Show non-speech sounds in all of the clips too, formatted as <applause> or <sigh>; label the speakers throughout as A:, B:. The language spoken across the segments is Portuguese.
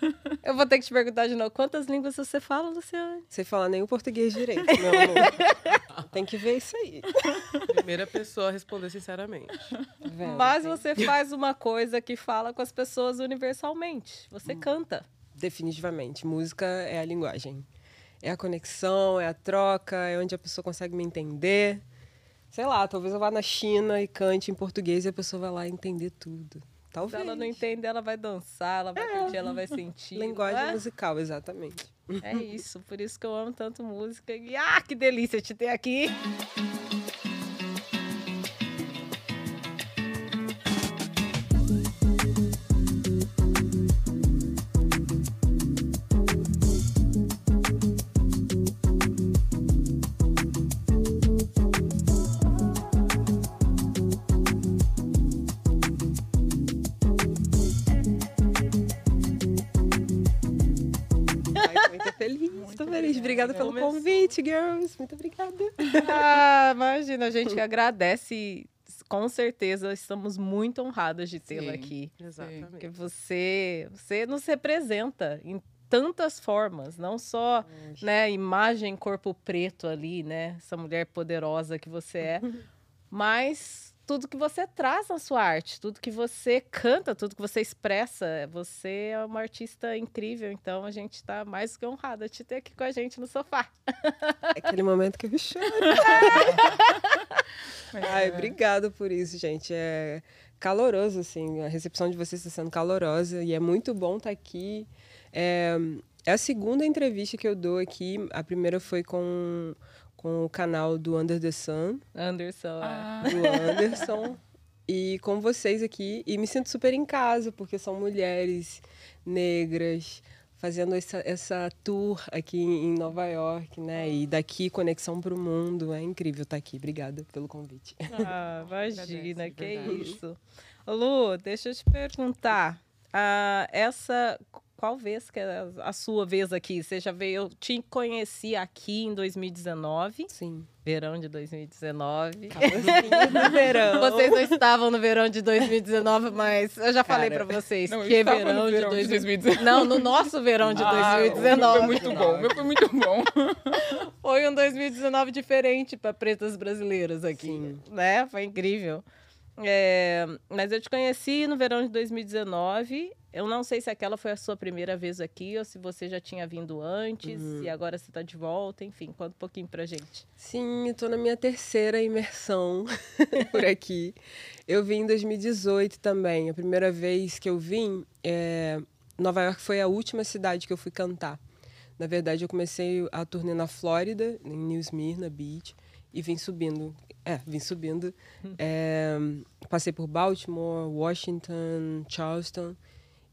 A: <laughs> Eu vou ter que te perguntar de novo. Quantas línguas você fala, Luciane?
B: Sem falar nem o português direito, meu amor. <laughs> Tem que ver isso aí.
C: Primeira pessoa a responder sinceramente.
B: Vendo,
A: Mas
B: sim.
A: você faz uma coisa que fala com as pessoas universalmente. Você canta.
B: Definitivamente. Música é a linguagem. É a conexão, é a troca, é onde a pessoa consegue me entender. Sei lá, talvez eu vá na China e cante em português e a pessoa vai lá entender tudo.
A: Se
B: Talvez.
A: ela não entender, ela vai dançar, ela vai curtir, ela vai sentir.
B: Linguagem
A: é?
B: musical, exatamente.
A: É isso, por isso que eu amo tanto música. E ah, que delícia te ter aqui.
B: Obrigada pelo convite, girls. Muito obrigada. <laughs>
A: Ah, imagina, a gente que agradece. Com certeza, estamos muito honradas de tê-la aqui.
C: Exatamente.
A: Porque você, você nos representa em tantas formas, não só né, imagem corpo preto ali, né, essa mulher poderosa que você é, <laughs> mas tudo que você traz na sua arte, tudo que você canta, tudo que você expressa, você é uma artista incrível, então a gente está mais do que honrada de te ter aqui com a gente no sofá.
B: É aquele momento que eu choro.
D: Mas, <laughs>
B: Ai,
D: é,
B: obrigada por isso, gente. É caloroso, assim. A recepção de vocês está sendo calorosa e é muito bom estar aqui. É, é a segunda entrevista que eu dou aqui. A primeira foi com, com o canal do Under the Sun,
A: Anderson, é.
D: Ah,
B: do Anderson. e com vocês aqui. E me sinto super em casa, porque são mulheres negras fazendo essa, essa tour aqui em Nova York, né? E daqui conexão para o mundo. É incrível estar aqui. Obrigada pelo convite.
A: Ah, imagina, que
D: verdade.
A: isso. Lu, deixa eu te perguntar. ah, essa, qual vez que é a sua vez aqui? Você já veio, eu te conheci aqui em 2019,
B: Sim.
A: verão de 2019.
B: no verão.
A: Vocês não estavam no verão de 2019, mas eu já falei
B: Cara,
A: pra vocês
D: Não,
A: que é verão,
D: no
A: de
D: verão de
A: 2019.
D: 2019.
A: Não, no nosso verão de
D: ah, o meu
A: 2019.
D: Foi muito bom, o meu foi muito bom.
A: Foi um 2019 diferente para pretas brasileiras aqui,
B: Sim.
A: né? Foi incrível. É, mas eu te conheci no verão de 2019. Eu não sei se aquela foi a sua primeira vez aqui ou se você já tinha vindo antes e agora você está de volta. Enfim, conta um pouquinho pra gente.
B: Sim, eu tô na minha terceira imersão <laughs> por aqui. Eu vim em 2018 também. A primeira vez que eu vim, é, Nova York foi a última cidade que eu fui cantar. Na verdade, eu comecei a turnê na Flórida, em New Smyrna Beach, e vim subindo. É, vim subindo. É, passei por Baltimore, Washington, Charleston.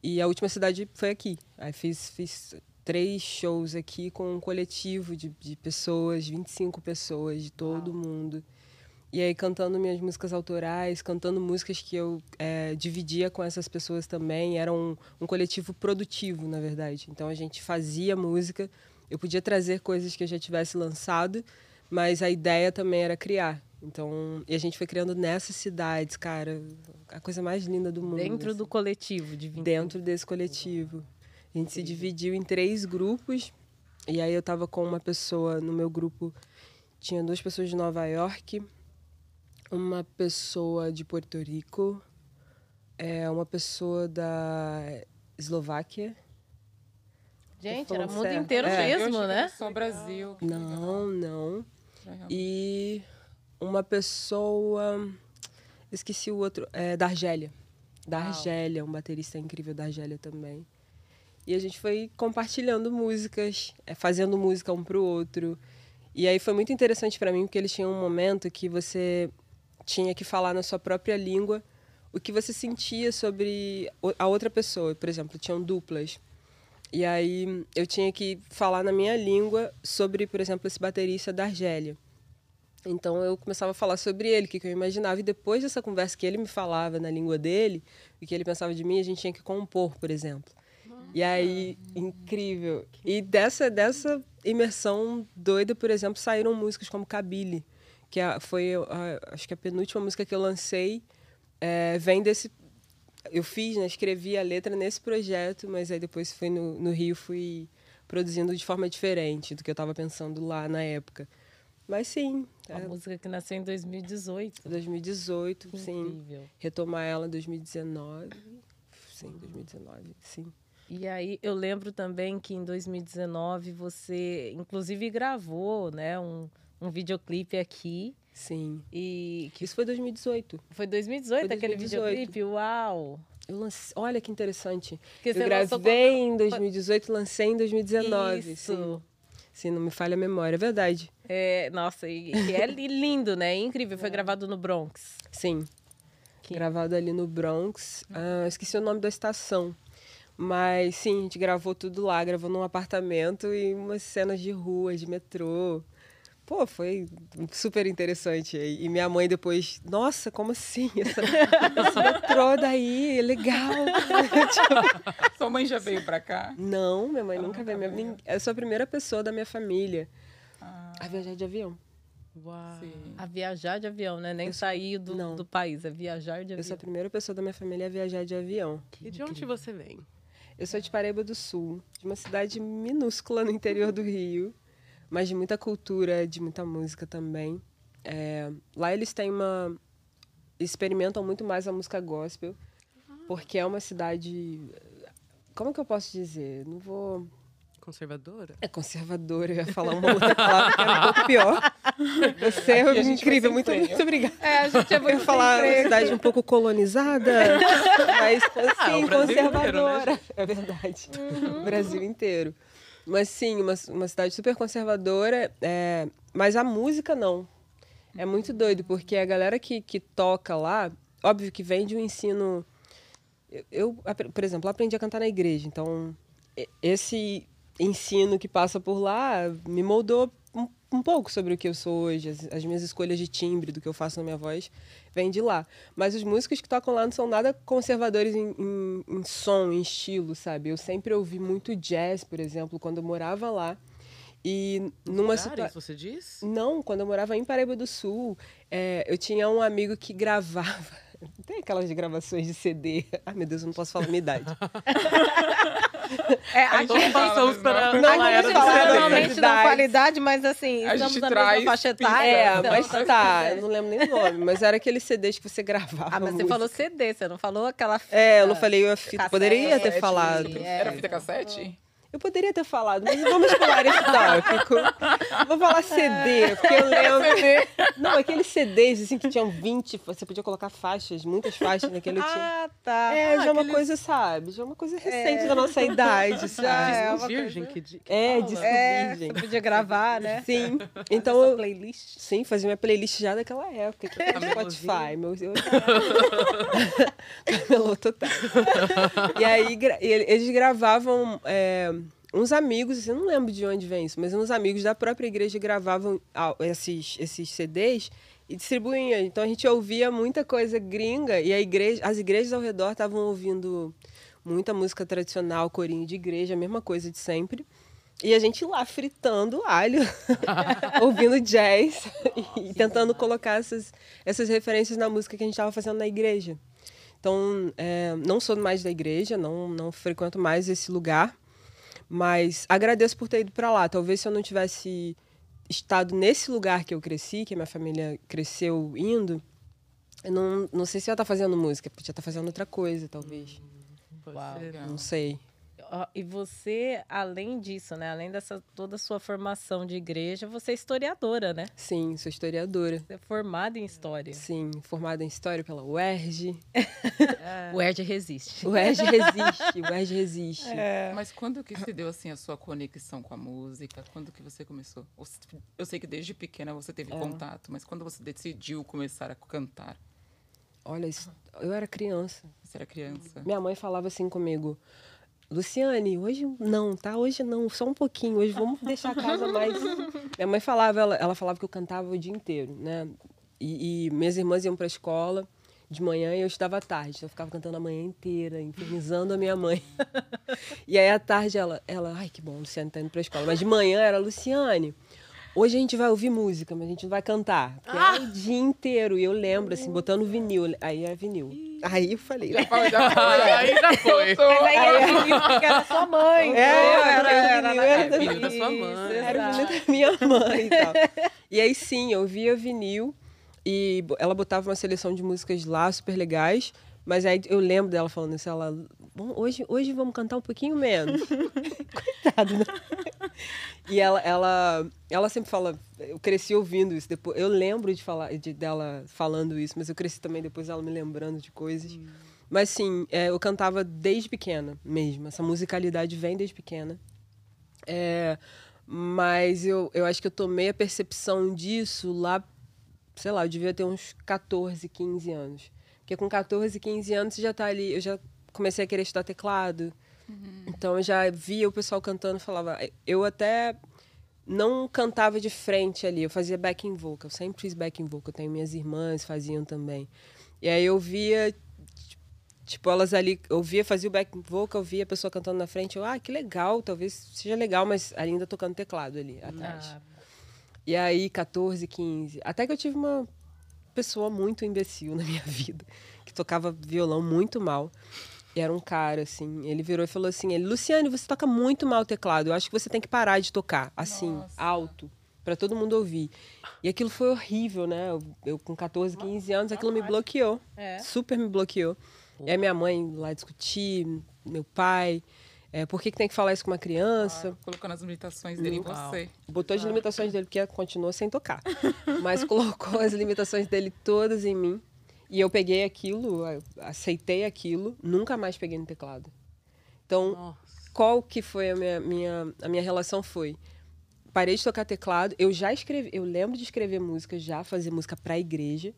B: E a última cidade foi aqui. Aí fiz, fiz três shows aqui com um coletivo de, de pessoas, 25 pessoas de todo mundo. E aí cantando minhas músicas autorais, cantando músicas que eu é, dividia com essas pessoas também. Era um, um coletivo produtivo, na verdade. Então a gente fazia música, eu podia trazer coisas que eu já tivesse lançado, mas a ideia também era criar. Então, e a gente foi criando nessas cidades, cara, a coisa mais linda do mundo.
A: Dentro
B: assim
A: do coletivo de 20.
B: dentro desse coletivo. A gente se dividiu em três grupos. E aí eu tava com uma pessoa no meu grupo, tinha duas pessoas de Nova York, uma pessoa de Porto Rico, é, uma pessoa da Eslováquia.
A: Gente, era
B: falando
A: mundo
B: certo.
A: inteiro
B: É.
A: Mesmo, né?
D: Só Brasil.
B: Não, não.
D: É,
B: E uma pessoa. Esqueci o outro. É, da Argélia. Da
A: Uau.
B: Argélia, um baterista incrível da Argélia também. E a gente foi compartilhando músicas, é, fazendo música um pro outro. E aí foi muito interessante para mim, porque eles tinham um momento que você tinha que falar na sua própria língua o que você sentia sobre a outra pessoa. Por exemplo, tinham duplas. E aí eu tinha que falar na minha língua sobre, por exemplo, esse baterista da Argélia. Então eu começava a falar sobre ele, o que, que eu imaginava. E depois dessa conversa que ele me falava na língua dele, o que ele pensava de mim, a gente tinha que compor, por exemplo. E aí, incrível. E dessa, dessa imersão doida, por exemplo, saíram músicas como Kabili, que foi, a- acho que a penúltima música que eu lancei, é, vem desse, eu fiz, né, escrevi a letra nesse projeto, mas aí depois fui no, no Rio, fui produzindo de forma diferente do que eu estava pensando lá na época. Mas sim.
A: Uma é, música que nasceu em 2018.
B: 2018, sim. Retomar ela em 2019. Sim, 2019, sim.
A: E aí eu lembro também que em 2019 você, inclusive, gravou, né, um, um videoclipe aqui.
B: Sim.
A: E
B: que... isso foi 2018.
A: Foi 2018, foi 2018. aquele videoclipe? Uau!
B: Eu lancei, olha que interessante. Que eu gravei em 2018, lancei em 2019. Isso. Sim. sim. não me falha a memória, é verdade.
A: É, nossa, e, e é lindo, né? É incrível. Foi é. gravado no Bronx.
B: Sim. Que... Gravado ali no Bronx. Ah, esqueci o nome da estação. Mas sim, a gente gravou tudo lá, gravou num apartamento e umas cenas de rua, de metrô. Pô, foi super interessante. E minha mãe depois, nossa, como assim? <laughs> Essa, esse metrô daí, é legal. <laughs>
D: Sua mãe já veio pra cá?
B: Não, minha mãe nunca veio. Minha, eu sou a primeira pessoa da minha família ah. a viajar de avião.
A: Uau. Sim. A viajar de avião, né? Nem sair do, do país, é viajar de avião.
B: Eu sou a primeira pessoa da minha família a viajar de avião.
C: E de onde você vem?
B: Eu sou de Paraíba do Sul, de uma cidade minúscula no interior do Rio mas de muita cultura, de muita música também. É, lá eles têm uma. experimentam muito mais a música gospel, porque é uma cidade. Como que eu posso dizer? Não vou.
C: Conservadora?
B: É conservadora, eu ia falar uma outra palavra que era um pouco pior. Você é incrível, muito, muito obrigada.
A: É, a gente é muito
B: Eu ia falar uma cidade um pouco colonizada, mas assim, ah, conservadora. Inteiro, né? É verdade. Uhum. O Brasil inteiro. Mas sim, uma, uma cidade super conservadora, é, mas a música não. É muito doido, porque a galera que, que toca lá, óbvio que vem de um ensino. Eu, eu, por exemplo, aprendi a cantar na igreja, então esse ensino que passa por lá me moldou um, um pouco sobre o que eu sou hoje, as, as, minhas escolhas de timbre, do que eu faço na minha voz, vem de lá. Mas os músicos que tocam lá não são nada conservadores em, em, em som, em estilo, sabe? Eu sempre ouvi muito jazz, por exemplo, quando eu morava lá. E numa
C: situação. você diz?
B: Não, quando eu morava em Paraíba do Sul, é, eu tinha um amigo que gravava. <laughs> Tem aquelas gravações de CD. <laughs> Ai, meu Deus, eu não posso falar a minha idade. <laughs>
A: É, a, gente passamos para não, a gente fala normalmente na qualidade, mas assim, a estamos na traz mesma faixa etária.
B: É, então, mas tá, eu não lembro nem o nome, mas era aqueles CDs que você gravava.
A: Ah, mas você falou CD, você não falou aquela fita.
B: É, eu não falei a fita, cassete, poderia ter falado.
D: É. Era fita cassete?
B: Eu poderia ter falado, mas vamos pular esse tópico. Vou falar CD, porque eu lembro. Não, aqueles CDs assim que tinham 20, você podia colocar faixas, muitas faixas naquele
A: tinha. Ah, tá.
B: É, ah, já é uma coisa, sabe? Já é uma coisa recente é. da nossa idade, <laughs> sabe? Já
C: é uma virgem coisa... que
B: É, disco é, virgem.
A: Você podia gravar, né?
B: Sim. Então eu playlist. Sim, fazia minha playlist já daquela época, que era Spotify, meu eu Camelô <laughs> total. E aí eles gravavam é, uns amigos, assim, eu não lembro de onde vem isso, mas uns amigos da própria igreja gravavam esses, esses CDs e distribuíam. Então a gente ouvia muita coisa gringa e a igreja, as igrejas ao redor estavam ouvindo muita música tradicional, corinho de igreja, a mesma coisa de sempre. E a gente lá fritando alho, <laughs> ouvindo jazz e tentando colocar essas, essas referências na música que a gente estava fazendo na igreja. Então, é, não sou mais da igreja, não, não frequento mais esse lugar, mas agradeço por ter ido para lá. Talvez se eu não tivesse estado nesse lugar que eu cresci, que a minha família cresceu indo, eu não, não sei se eu ia estar tá fazendo música, podia estar tá fazendo outra coisa, talvez.
A: Hum, Uau.
B: Não sei
A: e você, além disso, né? Além dessa toda a sua formação de igreja, você é historiadora, né?
B: Sim, sou historiadora.
A: Você é formada em história.
B: Sim, formada em história pela UERJ.
A: É. <laughs> O UERJ resiste.
B: O UERJ resiste, o UERJ resiste.
D: É. Mas quando que se deu assim a sua conexão com a música? Quando que você começou? Eu sei que desde pequena você teve é. contato, mas quando você decidiu começar a cantar?
B: Olha, eu era criança.
D: Você era criança?
B: Minha mãe falava assim comigo: Luciane, hoje não, tá? Hoje não, só um pouquinho. Hoje vamos deixar a casa mais. <laughs> Minha mãe falava, ela, ela falava que eu cantava o dia inteiro, né? E, e minhas irmãs iam para a escola de manhã e eu estudava à tarde. Então eu ficava cantando a manhã inteira, infernizando a minha mãe. <laughs> e aí à tarde ela, ela, ai que bom, Luciane tá indo para a escola. Mas de manhã era Luciane. Hoje a gente vai ouvir música, mas a gente não vai cantar. Porque
C: Ah!
B: era o dia inteiro. E eu lembro, assim, botando vinil. Aí era vinil. Aí eu falei.
D: Já foi, já foi.
C: Aí já foi.
A: Mas aí era vinil <laughs> porque era sua mãe.
B: É, era
A: era,
B: vinil,
A: era,
B: era
C: vinil da sua mãe.
B: Era vinil da minha mãe e tal. E aí sim, eu via vinil e ela botava uma seleção de músicas lá super legais. Mas aí eu lembro dela falando isso, ela, "Bom, hoje, hoje vamos cantar um pouquinho menos. <laughs> Coitado, né? E ela, ela, ela sempre fala, eu cresci ouvindo isso depois. Eu lembro de falar de, dela falando isso, mas eu cresci também depois ela me lembrando de coisas. Mas sim, é, eu cantava desde pequena mesmo. Essa musicalidade vem desde pequena. É, mas eu, eu acho que eu tomei a percepção disso lá, sei lá, eu devia ter uns 14, 15 anos. Porque com 14, 15 anos você já tá ali, eu já comecei a querer estudar teclado. Então eu já via o pessoal cantando, falava, eu até não cantava de frente ali, eu fazia backing vocal, eu sempre fiz backing vocal, tenho minhas irmãs faziam também. E aí eu via tipo elas ali, eu via, fazia o backing vocal, eu via a pessoa cantando na frente, eu, ah, que legal, talvez seja legal, mas ainda tocando teclado ali atrás.
A: Ah,
B: E aí, 14, 15. Até que eu tive uma pessoa muito imbecil na minha <laughs> vida, que tocava violão muito mal. E era um cara, assim. Ele virou e falou assim: ele, Luciane, você toca muito mal o teclado. Eu acho que você tem que parar de tocar, assim,
D: Nossa.
B: alto, para todo mundo ouvir. E aquilo foi horrível, né? Eu, eu com 14, 15 anos, aquilo me bloqueou.
A: É.
B: Super me bloqueou. E aí minha mãe lá discutir, meu pai. É, por que, que tem que falar isso com uma criança?
D: Colocando as limitações dele em
C: Uau.
D: você.
B: Botou as limitações dele, porque continuou sem tocar. <laughs> Mas colocou as limitações dele todas em mim. E eu peguei aquilo, aceitei aquilo, nunca mais peguei no teclado. Então,
C: Nossa.
B: qual que foi a minha, minha, a minha relação foi? Parei de tocar teclado, eu já escrevi, eu lembro de escrever música já, fazer música pra igreja.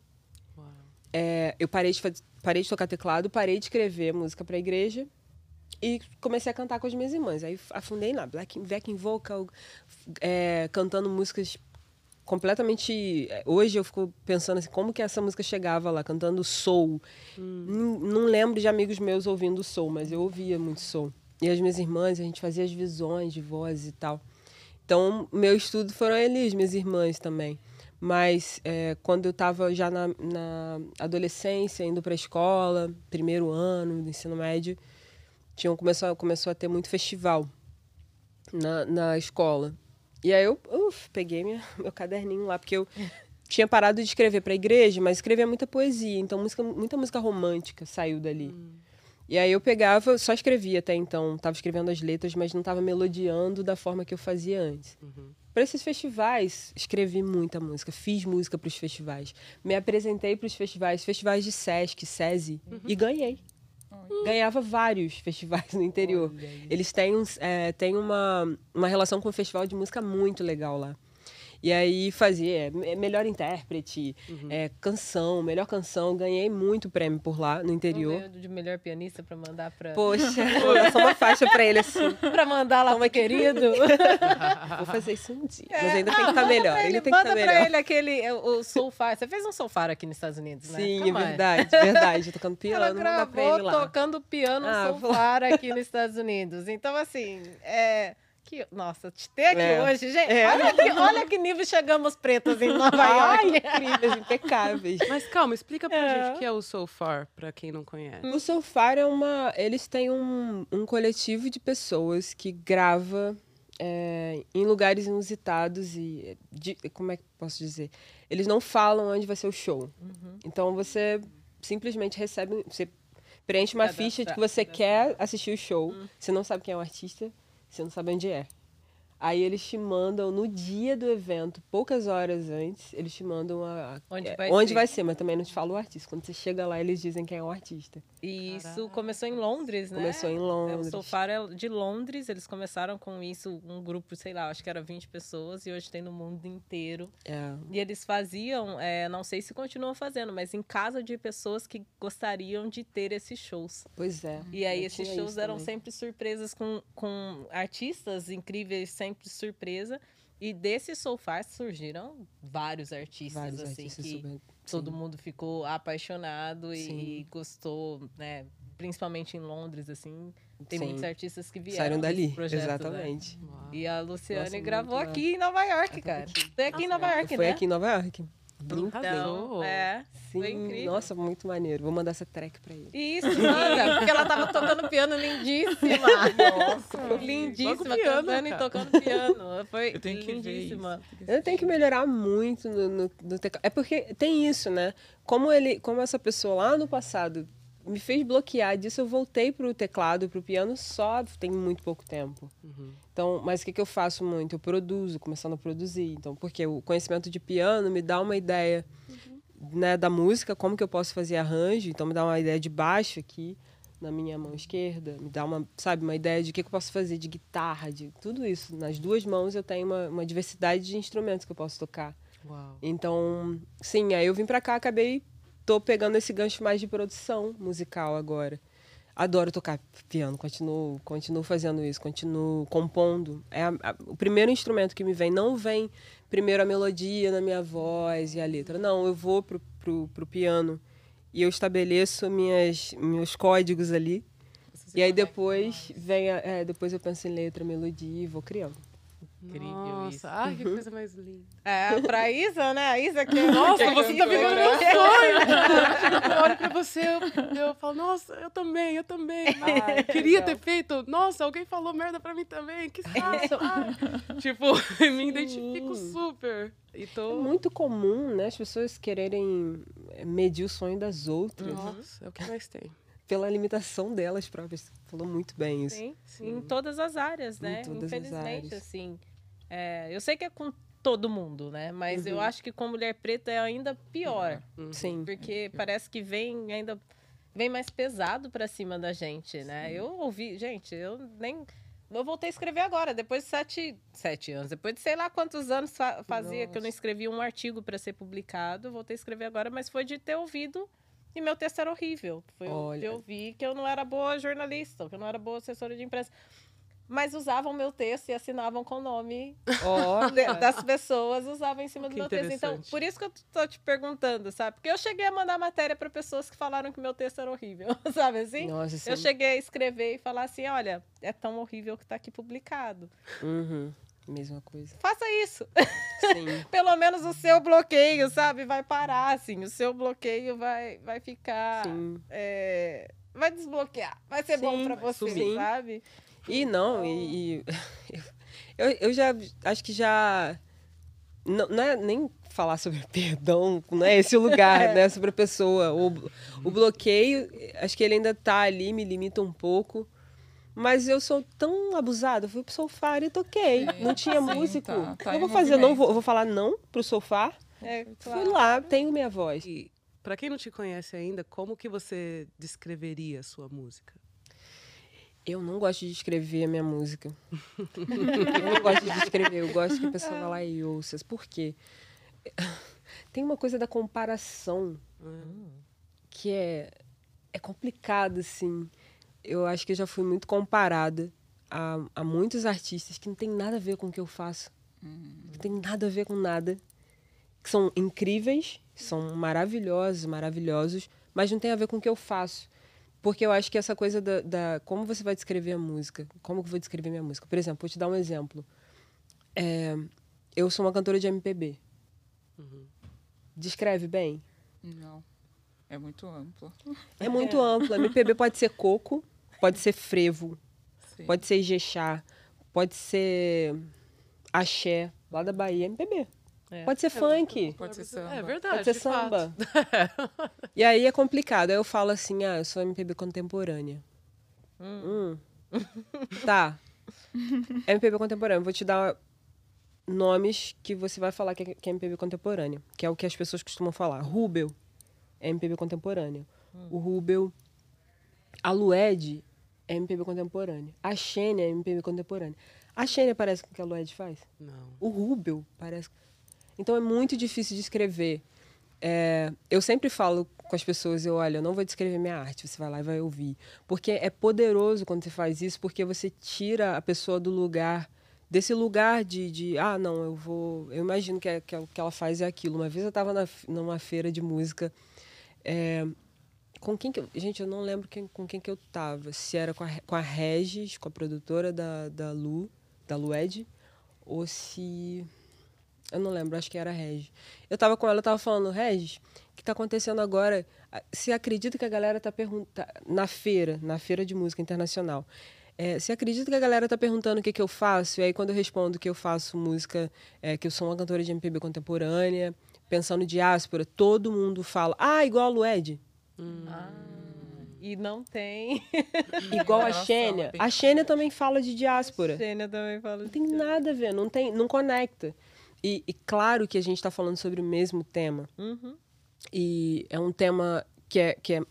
C: Uau.
B: É, eu parei de, parei de tocar teclado, parei de escrever música pra igreja e comecei a cantar com as minhas irmãs. Aí afundei na black, backing vocal, é, cantando músicas completamente. é, Hoje eu fico pensando assim, como que essa música chegava lá, cantando soul. Não, não lembro de amigos meus ouvindo soul, mas eu ouvia muito soul. E as minhas irmãs, a gente fazia as visões de voz e tal. Então, meu estudo foram eles, minhas irmãs também. Mas é, quando eu estava já na, na adolescência, indo para a escola, primeiro ano do ensino médio, tinham, começou, começou a ter muito festival na, na escola. E aí eu uf, peguei minha, <laughs> meu caderninho lá, porque eu <laughs> tinha parado de escrever para a igreja, mas escrevia muita poesia, então música, muita música romântica saiu dali. E aí eu pegava, só escrevia até então, estava escrevendo as letras, mas não estava melodiando da forma que eu fazia antes. Para esses festivais, escrevi muita música, fiz música para os festivais, me apresentei para os festivais, festivais de Sesc, SESI, e ganhei. Ganhava vários <laughs> festivais no interior. Eles têm, é, têm uma, uma relação com o festival de música muito legal lá. E aí fazia é, me- melhor intérprete, é, canção, melhor canção. Ganhei muito prêmio por lá no interior.
A: Não de melhor pianista pra mandar pra.
B: Poxa, vou dar só uma faixa pra ele assim.
A: Pra mandar lá pro querido. <laughs>
B: Vou fazer isso um dia. Mas ainda tem que estar melhor.
A: Ele,
B: Ainda tem que
A: manda
B: estar
A: pra
B: melhor.
A: ele aquele, é, o Soulfire. Você fez um Soulfire aqui nos Estados Unidos, né?
B: Sim, é
A: Calma
B: verdade, verdade. Tocando piano,
A: Ela
B: pra
A: gravou tocando piano
B: Ah, vou
A: Soulfire aqui nos Estados Unidos. Então, assim, é... Que, nossa, te ter aqui
B: É.
A: hoje, gente.
B: É.
A: Olha, que, olha que nível chegamos pretas em Nova
B: Ai,
A: York.
B: incríveis, impecáveis. <laughs>
C: Mas calma, explica pra
A: É.
C: gente o que é o So Far, pra quem não conhece.
B: O Soulfire é uma. Eles têm um, um coletivo de pessoas que grava é, em lugares inusitados e. de- como é que posso dizer? Eles não falam onde vai ser o show. Então você simplesmente recebe. Você preenche uma
A: Cadastra-
B: ficha de que você quer assistir o show. Você não sabe quem é o artista, você não sabe onde é. Aí eles te mandam no dia do evento, poucas horas antes, eles te mandam a, a-
A: Onde
B: é,
A: vai
B: onde
A: ser.
B: vai ser, mas também não te fala o artista. Quando você chega lá, eles dizem quem é o artista.
A: E isso começou em Londres, né?
B: Começou em
A: É, O
B: Londres.
A: Soulfire é de Londres, eles começaram com isso, um grupo, sei lá, acho que era 20 pessoas, e hoje tem no mundo inteiro.
B: É.
A: E eles faziam, é, não sei se continuam fazendo, mas em casa de pessoas que gostariam de ter esses shows.
B: Pois é.
A: E aí
B: Eu
A: esses shows eram
B: também.
A: sempre surpresas com, com artistas incríveis, sempre surpresa. E desse Soulfire surgiram vários artistas,
B: Vários
A: assim,
B: artistas
A: que
B: super.
A: todo mundo ficou apaixonado e,
B: Sim.
A: e gostou, né? Principalmente em Londres, assim, Tem
B: Sim.
A: muitos artistas que vieram
B: Saíram dali,
A: projeto, né?
B: exatamente.
C: Uau.
A: E a Luciane
B: Nossa,
A: gravou aqui em Nova York, cara. Foi aqui em Nova York,
B: Foi
A: né?
B: aqui em Nova York.
A: Então, é. Foi
B: Sim,
A: incrível.
B: nossa, muito maneiro. Vou mandar essa track pra ele.
A: Isso, manda, porque ela tava tocando piano lindíssima. <laughs> Nossa, lindíssima,
C: piano,
A: cantando e
C: cara.
A: tocando piano. Foi
D: Eu tenho que ver isso.
A: lindíssima.
B: Eu tenho que melhorar muito no, no, no teclado. É porque tem isso, né? Como ele, como essa pessoa lá no passado me fez bloquear disso, eu voltei pro teclado, pro piano só tem muito pouco tempo.
C: Uhum.
B: Então, mas o que, que eu faço muito? Eu produzo, começando a produzir. Então, porque o conhecimento de piano me dá uma ideia né, da música, como que eu posso fazer arranjo. Então, me dá uma ideia de baixo aqui na minha mão esquerda, me dá uma, sabe, uma ideia de o que, que eu posso fazer de guitarra, de tudo isso. Nas duas mãos eu tenho uma, uma diversidade de instrumentos que eu posso tocar.
C: Uau.
B: Então, sim, aí eu vim pra cá, acabei tô pegando esse gancho mais de produção musical agora. Adoro tocar piano, continuo, continuo fazendo isso, continuo compondo. É a- a- o primeiro instrumento que me vem, não vem primeiro a melodia na minha voz e a letra. Não, eu vou pro, pro, pro piano e eu estabeleço minhas, meus códigos ali. E aí depois vem a, é, depois eu penso em letra, melodia e vou criando.
D: Incrível
C: Nossa,
D: isso.
C: ai, que coisa mais linda.
A: É, pra Isa, né? A Isa que é
C: Nossa,
A: que
C: você tá vivendo meu sonho. Tipo, eu olho pra você, eu, eu falo, nossa, eu também, eu também. <laughs>
A: Ai, que
C: Queria
A: legal.
C: ter feito, nossa, alguém falou merda pra mim também, que saco. <laughs> ai. Tipo, <laughs> me identifico
B: Sim.
C: super. E
B: É
C: tô...
B: muito comum, né, as pessoas quererem é, medir o sonho das outras.
C: Nossa, é o que mais tem.
B: pela limitação delas próprias. Você Falou muito bem isso.
A: Sim, em todas as áreas,
B: Em
A: né? Infelizmente,
B: áreas.
A: assim. É, eu sei que é com todo mundo, né? Mas eu acho que com mulher preta é ainda pior.
B: Sim.
A: Porque parece que vem ainda. Vem mais pesado pra cima da gente, né? Eu ouvi. Gente, eu nem. Eu voltei a escrever agora, depois de sete, sete anos. Depois de sei lá quantos anos fa- fazia que eu não escrevia um artigo para ser publicado. Voltei a escrever agora, mas foi de ter ouvido e meu texto era horrível. Foi de
B: Olha.
A: ouvir que eu não era boa jornalista, que eu não era boa assessora de imprensa. Mas usavam meu texto e assinavam com o nome <laughs> das pessoas usavam em cima do meu texto. Então, por isso que eu tô te perguntando, sabe? Porque eu cheguei a mandar matéria para pessoas que falaram que meu texto era horrível, <laughs> sabe assim?
B: nossa,
A: Eu
B: é-
A: cheguei a escrever e falar assim: olha, é tão horrível que tá aqui publicado.
B: Uhum. Mesma coisa.
A: Faça isso.
B: Sim. <laughs>
A: Pelo menos o seu bloqueio, sabe? Vai parar, assim. O seu bloqueio vai, vai ficar.
B: Sim.
A: é, vai desbloquear. Vai ser bom
B: Sim,
A: para
B: vai
A: você, sabe?
B: E não, e, e- <laughs> eu, eu já acho que já não, não é nem falar sobre <laughs> perdão, não é esse o lugar, né? Sobre a pessoa. O, o bloqueio, acho que ele ainda tá ali, me limita um pouco. Mas eu sou tão abusada, eu fui pro sofá e toquei.
D: Sim,
B: não tinha
D: sim,
B: músico.
D: tá- tá
B: eu vou fazer, não vou, vou falar não pro sofá.
A: É,
B: Fui
A: claro.
B: lá, tenho minha voz.
C: E pra quem não te conhece ainda, como que você descreveria a sua música?
B: Eu não gosto de escrever a minha música. eu não gosto de escrever, eu gosto que a pessoa vá lá e ouça. Por quê? <laughs> Tem uma coisa da comparação que é, é complicado, assim. Eu acho que eu já fui muito comparada a, a muitos artistas que não tem nada a ver com o que eu faço. Não tem nada a ver com nada. Que são incríveis, são maravilhosos, maravilhosos, mas não tem a ver com o que eu faço. Porque eu acho que essa coisa da, da- como você vai descrever a música, como que eu vou descrever minha música. Por exemplo, vou te dar um exemplo. É, eu sou uma cantora de MPB. Descreve bem?
D: Não. É muito amplo.
B: É muito amplo. MPB pode ser coco, pode ser frevo,
D: Sim.
B: pode ser Ijexá, pode ser axé, lá da Bahia, MPB.
A: É.
B: Pode ser funk.
D: Pode ser samba.
C: É verdade.
B: Pode ser
C: de fato.
B: samba. <laughs> E aí é complicado. Aí eu falo assim, ah, eu sou MPB contemporânea. Hum. Tá. MPB contemporânea. Vou te dar nomes que você vai falar que é, que é MPB contemporânea. Que é o que as pessoas costumam falar. Rubel é MPB contemporânea. O Rubel... A Lued é MPB contemporânea. A Xênia é MPB contemporânea. A Xênia parece com o que a Lued faz?
C: Não.
B: O Rubel parece. Então é muito difícil de escrever. É, eu sempre falo com as pessoas, eu olha, eu não vou descrever minha arte, você vai lá e vai ouvir. Porque é poderoso quando você faz isso, porque você tira a pessoa do lugar, desse lugar de, de ah, não, eu vou. Eu imagino que, é- que é ela faz é aquilo. Uma vez eu estava numa feira de música é, com quem que eu, gente, eu não lembro quem, com quem que eu tava. Se era com a, com a Regis, com a produtora da, da Lu, da Lued, ou se eu não lembro, acho que era a Regis. Eu tava com ela, eu tava falando, Regis, o que tá acontecendo agora? Você acredita que a galera tá perguntando na feira, na feira de música internacional? É, você acredita que a galera tá perguntando o que, que eu faço? E aí, quando eu respondo que eu faço música, é, que eu sou uma cantora de MPB contemporânea, pensando diáspora, todo mundo fala, ah, igual a Lued.
A: Hum. Ah, e não tem. <laughs>
B: igual a Xênia. A Xênia também fala de diáspora. A
A: Xênia também fala de
B: Não tem nada a ver, não, tem, não conecta. E, e claro que a gente está falando sobre o mesmo tema.
A: Uhum.
B: E é um tema que é, que é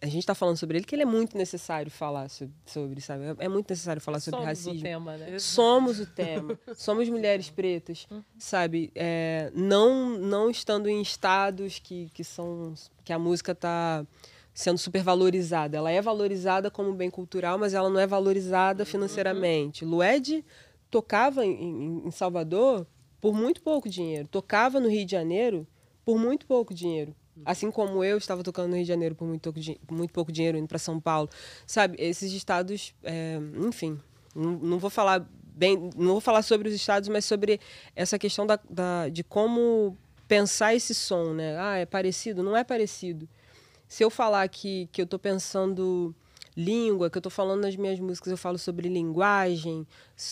B: a gente está falando sobre ele, que ele é muito necessário falar sobre, sabe? É, é muito necessário falar sobre
A: Somos
B: racismo.
A: O tema, né?
B: Somos o tema. <laughs> Somos mulheres pretas, uhum. sabe? É, não, não estando em estados que, que são que a música está sendo super valorizada. Ela é valorizada como bem cultural, mas ela não é valorizada uhum. financeiramente. Uhum. Lued tocava em, em Salvador por muito pouco dinheiro. Tocava no Rio de Janeiro por muito pouco dinheiro. Assim como eu estava tocando no Rio de Janeiro por muito, muito pouco dinheiro, indo para São Paulo. Sabe, esses estados, é, enfim, não, não, vou falar bem, não vou falar sobre os estados, mas sobre essa questão da, da, de como pensar esse som, né? Ah, é parecido? Não é parecido. Se eu falar que, que eu estou pensando língua, que eu estou falando nas minhas músicas, eu falo sobre linguagem,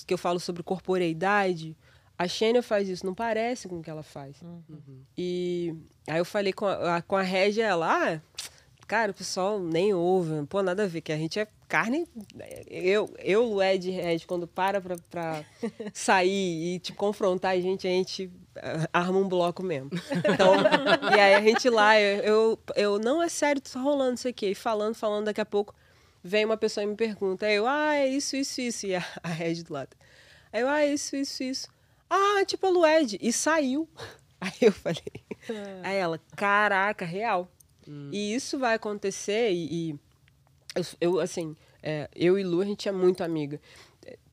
B: que eu falo sobre corporeidade, a Xênia faz isso, não parece com o que ela faz. Uhum. E aí eu falei com a, com a Régia, ela, ah, cara, o pessoal nem ouve, pô, nada a ver, que a gente é carne. Eu, eu Lued e Régia, quando para pra, pra <laughs> sair e te confrontar a gente, a gente eh, arma um bloco mesmo. Então, e aí a gente lá, eu, eu, eu não é sério, tá rolando isso aqui. E falando, falando, daqui a pouco vem uma pessoa e me pergunta, aí eu, ah, é isso, isso, isso. E a, a Régia do lado. Aí eu, ah, é isso, isso, isso. Ah, tipo a Lued. E saiu. <laughs> Aí eu falei. É. Aí ela, caraca, real. Hum. E isso vai acontecer e, e eu, eu, assim, é, eu e Lu, a gente é muito amiga.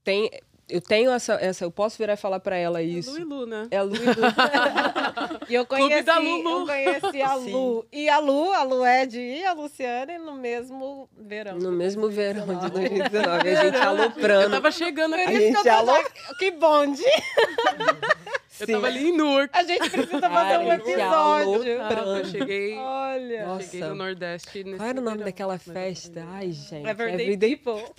B: Tem, eu tenho essa, essa, eu posso virar e falar para ela isso. É
C: Lu e Lu, né?
B: É Lu e Lu. <laughs>
A: e eu conheci, eu conheci a Lu. E a Lu, a Lued e a Luciane no mesmo verão.
B: No mesmo verão de 2019. A gente aloprando. Eu
C: tava chegando aqui.
B: A gente alop...
A: Que bonde. <laughs>
C: Eu Sim. tava ali em Newark.
A: A gente precisa fazer um episódio.
C: Ah, eu cheguei.
A: Olha.
C: Nossa. Cheguei no Nordeste.
B: Qual era o nome daquela festa? Ai, gente.
A: Everyday, Everyday People.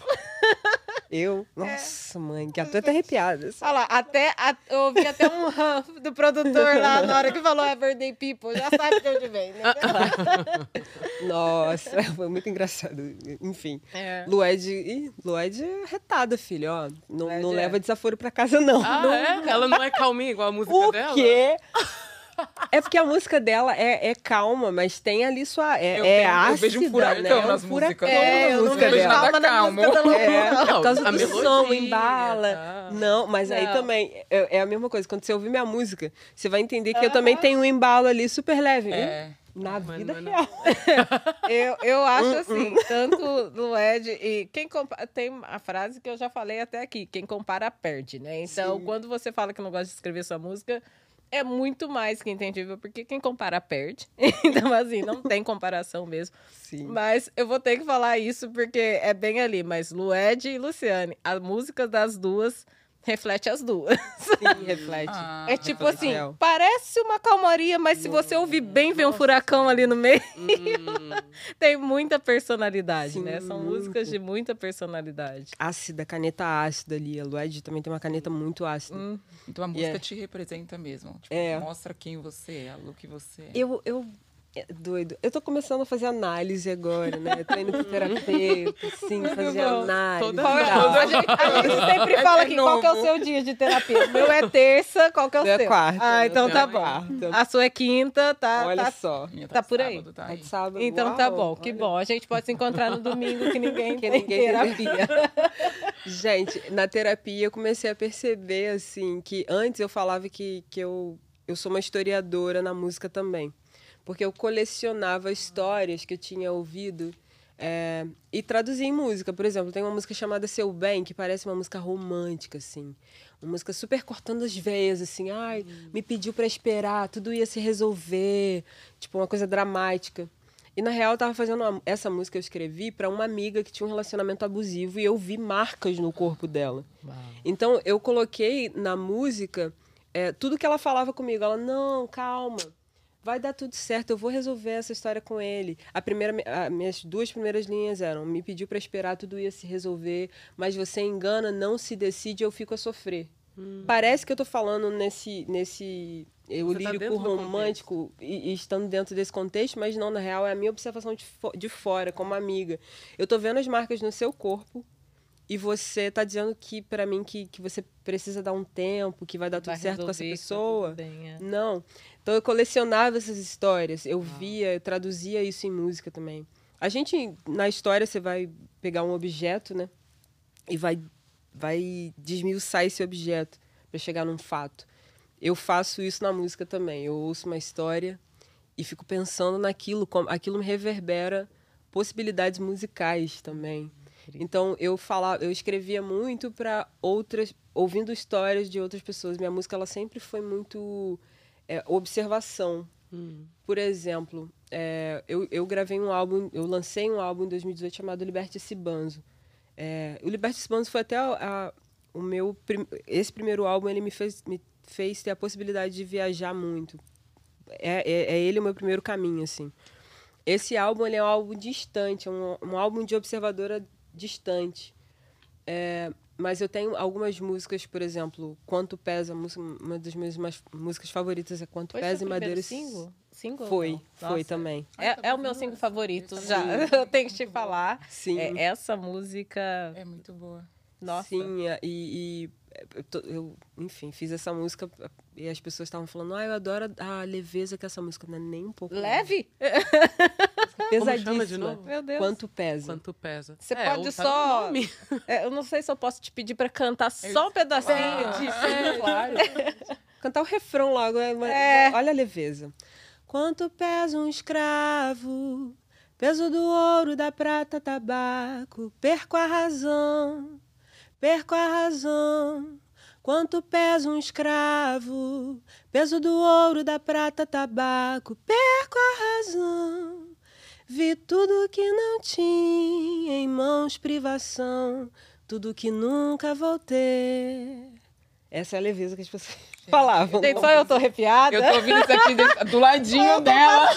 B: Eu, é. nossa, é. mãe, que até <laughs> arrepiada.
A: Olha lá, até, a, eu ouvi até um do produtor lá na hora que falou Everyday People. Já sabe de onde vem, né? <laughs>
B: nossa, foi muito engraçado. Enfim, é. Lued, ih, Lued é retada, filho, ó. Não, não é. leva desaforo pra casa, não.
C: Ah,
B: não.
C: é? Ela não é calminha igual a música
B: o
C: dela?
B: O quê? É porque a música dela é, é calma, mas tem ali sua. É, eu, é ácida, eu vejo um furacão
C: né? nas músicas.
A: É, eu não vejo dela. calma na música da
B: É, por causa do melodia, som, embala. Tá. Não, mas não. aí também é, é, a mesma coisa. Quando você ouvir minha música, você vai entender que -huh. eu também tenho um embalo ali super leve. É. Na vida não, real. <laughs>
A: eu, eu acho hum, assim, hum. tanto no Ed e quem compara, tem a frase que eu já falei até aqui, quem compara perde, né? Então, Sim. quando você fala que não gosta de escrever sua música, é muito mais que entendível, porque quem compara perde. <laughs> então, assim, não tem comparação mesmo.
B: Sim.
A: Mas eu vou ter que falar isso porque é bem ali. Mas Lued e Luciane, a música das duas reflete as duas.
B: Sim, <laughs> reflete.
A: Ah, é tipo assim, parece uma calmaria, mas se você ouvir bem, vem um furacão ali no meio. Hum. <laughs> Tem muita personalidade, Sim, né? São muito. músicas de muita personalidade.
B: Ácida, caneta ácida ali. A Lued também tem uma caneta muito ácida. Hum.
D: Então a música yeah. te representa mesmo. Tipo, é. Mostra quem você é, o que você é.
B: Eu, eu é doido. Eu tô começando a fazer análise agora, né? tô indo pro terapeuta, sim, fazer análise. Toda
A: qual é, a, gente, a gente sempre é fala aqui, qual que é o seu dia de terapia? O meu é terça, qual que é o
B: meu
A: seu?
B: É quarta.
A: Ah, então tá bom. A sua é quinta, tá?
B: Olha
A: tá,
B: só.
A: Tá, tá por aí.
D: Sábado, tá aí.
B: É sábado.
A: Então
B: Uau,
A: tá bom, que bom. A gente pode se encontrar no domingo que ninguém <laughs>
B: que
A: tem
B: ninguém
A: terapia.
B: gente, na terapia eu comecei a perceber, assim, que antes eu falava que, que eu, eu sou uma historiadora na música também porque eu colecionava histórias que eu tinha ouvido é, e traduzia em música. Por exemplo, tem uma música chamada Seu Bem, que parece uma música romântica, assim. Uma música super cortando as veias, assim. Ai, me pediu para esperar, tudo ia se resolver. Tipo, uma coisa dramática. E na real eu tava fazendo uma, essa música que eu escrevi para uma amiga que tinha um relacionamento abusivo e eu vi marcas no corpo dela.
A: Uau.
B: Então eu coloquei na música é, tudo que ela falava comigo. Ela, não, calma, vai dar tudo certo, eu vou resolver essa história com ele. A primeira, a, minhas duas primeiras linhas eram: me pediu para esperar, tudo ia se resolver, mas você engana, não se decide, eu fico a sofrer. Hum. Parece que eu tô falando nesse, nesse eu Você lírico tá romântico e, e, estando dentro desse contexto, mas não, na real, é a minha observação de, fo de fora, como amiga. Eu tô vendo as marcas no seu corpo e você tá dizendo que, para mim, que, que você precisa dar um tempo, que vai dar tudo vai certo com essa pessoa. Bem, é. Não. Então eu colecionava essas histórias, eu via, eu traduzia isso em música também. A gente, na história, você vai pegar um objeto, né? E vai, vai desmiuçar esse objeto para chegar num fato eu faço isso na música também. Eu ouço uma história e fico pensando naquilo, como aquilo me reverbera possibilidades musicais também. Então eu falava, eu escrevia muito para outras, ouvindo histórias de outras pessoas. Minha música ela sempre foi muito é, observação. Hum. Por exemplo, é, eu, eu gravei um álbum, eu lancei um álbum em 2018 chamado Liberte esse Banzo. É, o Liberte esse Banzo foi até a, a, o meu esse primeiro álbum ele me fez me fez ter a possibilidade de viajar muito. É, é, é ele o meu primeiro caminho, assim. Esse álbum é um álbum distante, é um, um álbum de observadora distante. É, mas eu tenho algumas músicas, por exemplo, Quanto Pesa, uma das minhas músicas favoritas é Quanto
A: foi
B: Pesa
A: e
B: Madeira.
A: Single? single?
B: Foi, foi também.
A: É, é o meu single favorito, já. <laughs> Eu tenho que te falar.
B: Sim.
A: É, essa música.
D: É muito boa.
B: Nossa. Sim, e, e eu, eu, enfim, fiz essa música e as pessoas estavam falando, ah, eu adoro a leveza que essa música não é nem um pouco.
A: Leve? <laughs>
B: Pesadíssima. de novo?
A: Meu Deus.
B: Quanto pesa.
C: Quanto pesa.
A: Você é, pode só. <laughs> É, eu não sei se eu posso te pedir para cantar só um pedacinho.
B: Ah, é, claro. <laughs> cantar o refrão logo. É, é. Olha a leveza. Quanto pesa um escravo, peso do ouro, da prata, tabaco, perco a razão perco a razão. Quanto pesa um escravo, peso do ouro, da prata, tabaco, perco a razão. Vi tudo que não tinha em mãos, privação, tudo que nunca vou ter. Essa é a leveza que as pessoas falavam.
A: Gente, só eu tô arrepiada.
D: Eu tô ouvindo isso aqui do ladinho <laughs> dela.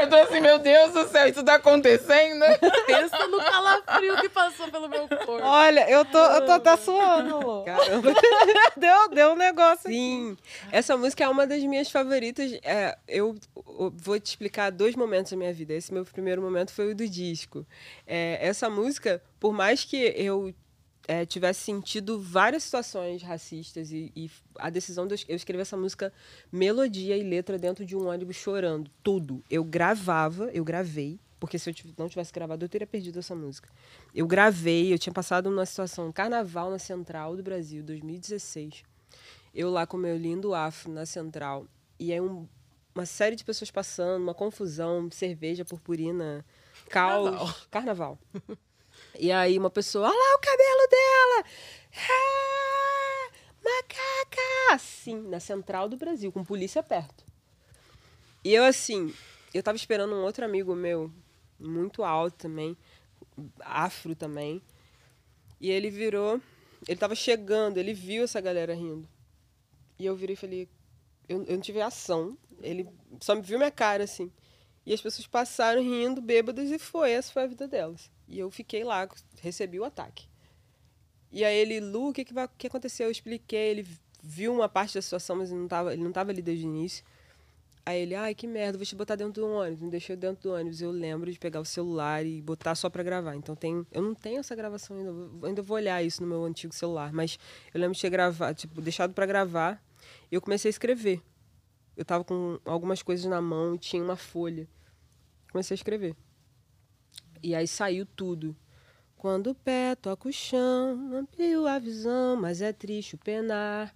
D: Eu tô assim, meu Deus do céu, isso tá acontecendo?
C: Pensa no calafrio que passou pelo meu corpo.
A: Olha, eu tô, eu tô até suando. Caramba. <laughs> deu, deu um negócio.
B: Sim. Aqui. Essa música é uma das minhas favoritas. É, eu, eu, vou te explicar dois momentos da minha vida. Esse meu primeiro momento foi o do disco. É, essa música, por mais que eu é, tivesse sentido várias situações racistas e, e, a decisão de eu escrever essa música melodia e letra dentro de um ônibus chorando tudo. Eu gravava eu gravei porque se eu não tivesse gravado eu teria perdido essa música. Eu gravei eu tinha passado uma situação carnaval na central do Brasil 2016 eu lá com meu lindo afro na central e aí um, uma série de pessoas passando uma confusão cerveja purpurina caos. Carnaval. E aí uma pessoa, olha lá o cabelo dela! Ah, macaca! Assim, na central do Brasil, com polícia perto. E eu assim, eu tava esperando um outro amigo meu, muito alto também, afro também. E ele virou, ele tava chegando, ele viu essa galera rindo. E eu virei e falei, eu, eu não tive ação. Ele só me viu minha cara assim. E as pessoas passaram rindo, bêbadas, e foi. Essa foi a vida delas. E eu fiquei lá, recebi o ataque. E aí ele, Lu, o que, que, vai, que aconteceu? Eu expliquei, ele viu uma parte da situação, mas ele não estava ele não tava ali desde o início. Aí ele, ai, que merda, vou te botar dentro do ônibus. Me deixou dentro do ônibus. Eu lembro de pegar o celular e botar só para gravar. Então tem, eu não tenho essa gravação ainda. ainda vou olhar isso no meu antigo celular. Mas eu lembro de ter gravado, tipo, deixado para gravar. E eu comecei a escrever. Eu tava com algumas coisas na mão e tinha uma folha comecei a escrever. E aí saiu tudo. Quando o pé toca o chão, amplio a visão, mas é triste o penar.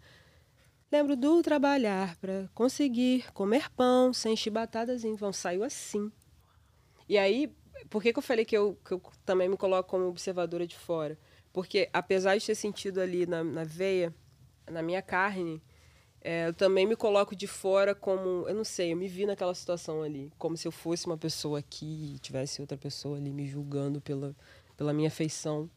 B: Lembro do trabalhar para conseguir comer pão sem chibatadas em vão. Saiu assim. E aí, por que, que eu falei que eu, que eu também me coloco como observadora de fora? Porque apesar de ter sentido ali na, na veia, na minha carne, é, eu também me coloco de fora como, eu não sei, eu me vi naquela situação ali, como se eu fosse uma pessoa aqui e tivesse outra pessoa ali me julgando pela, pela minha feição.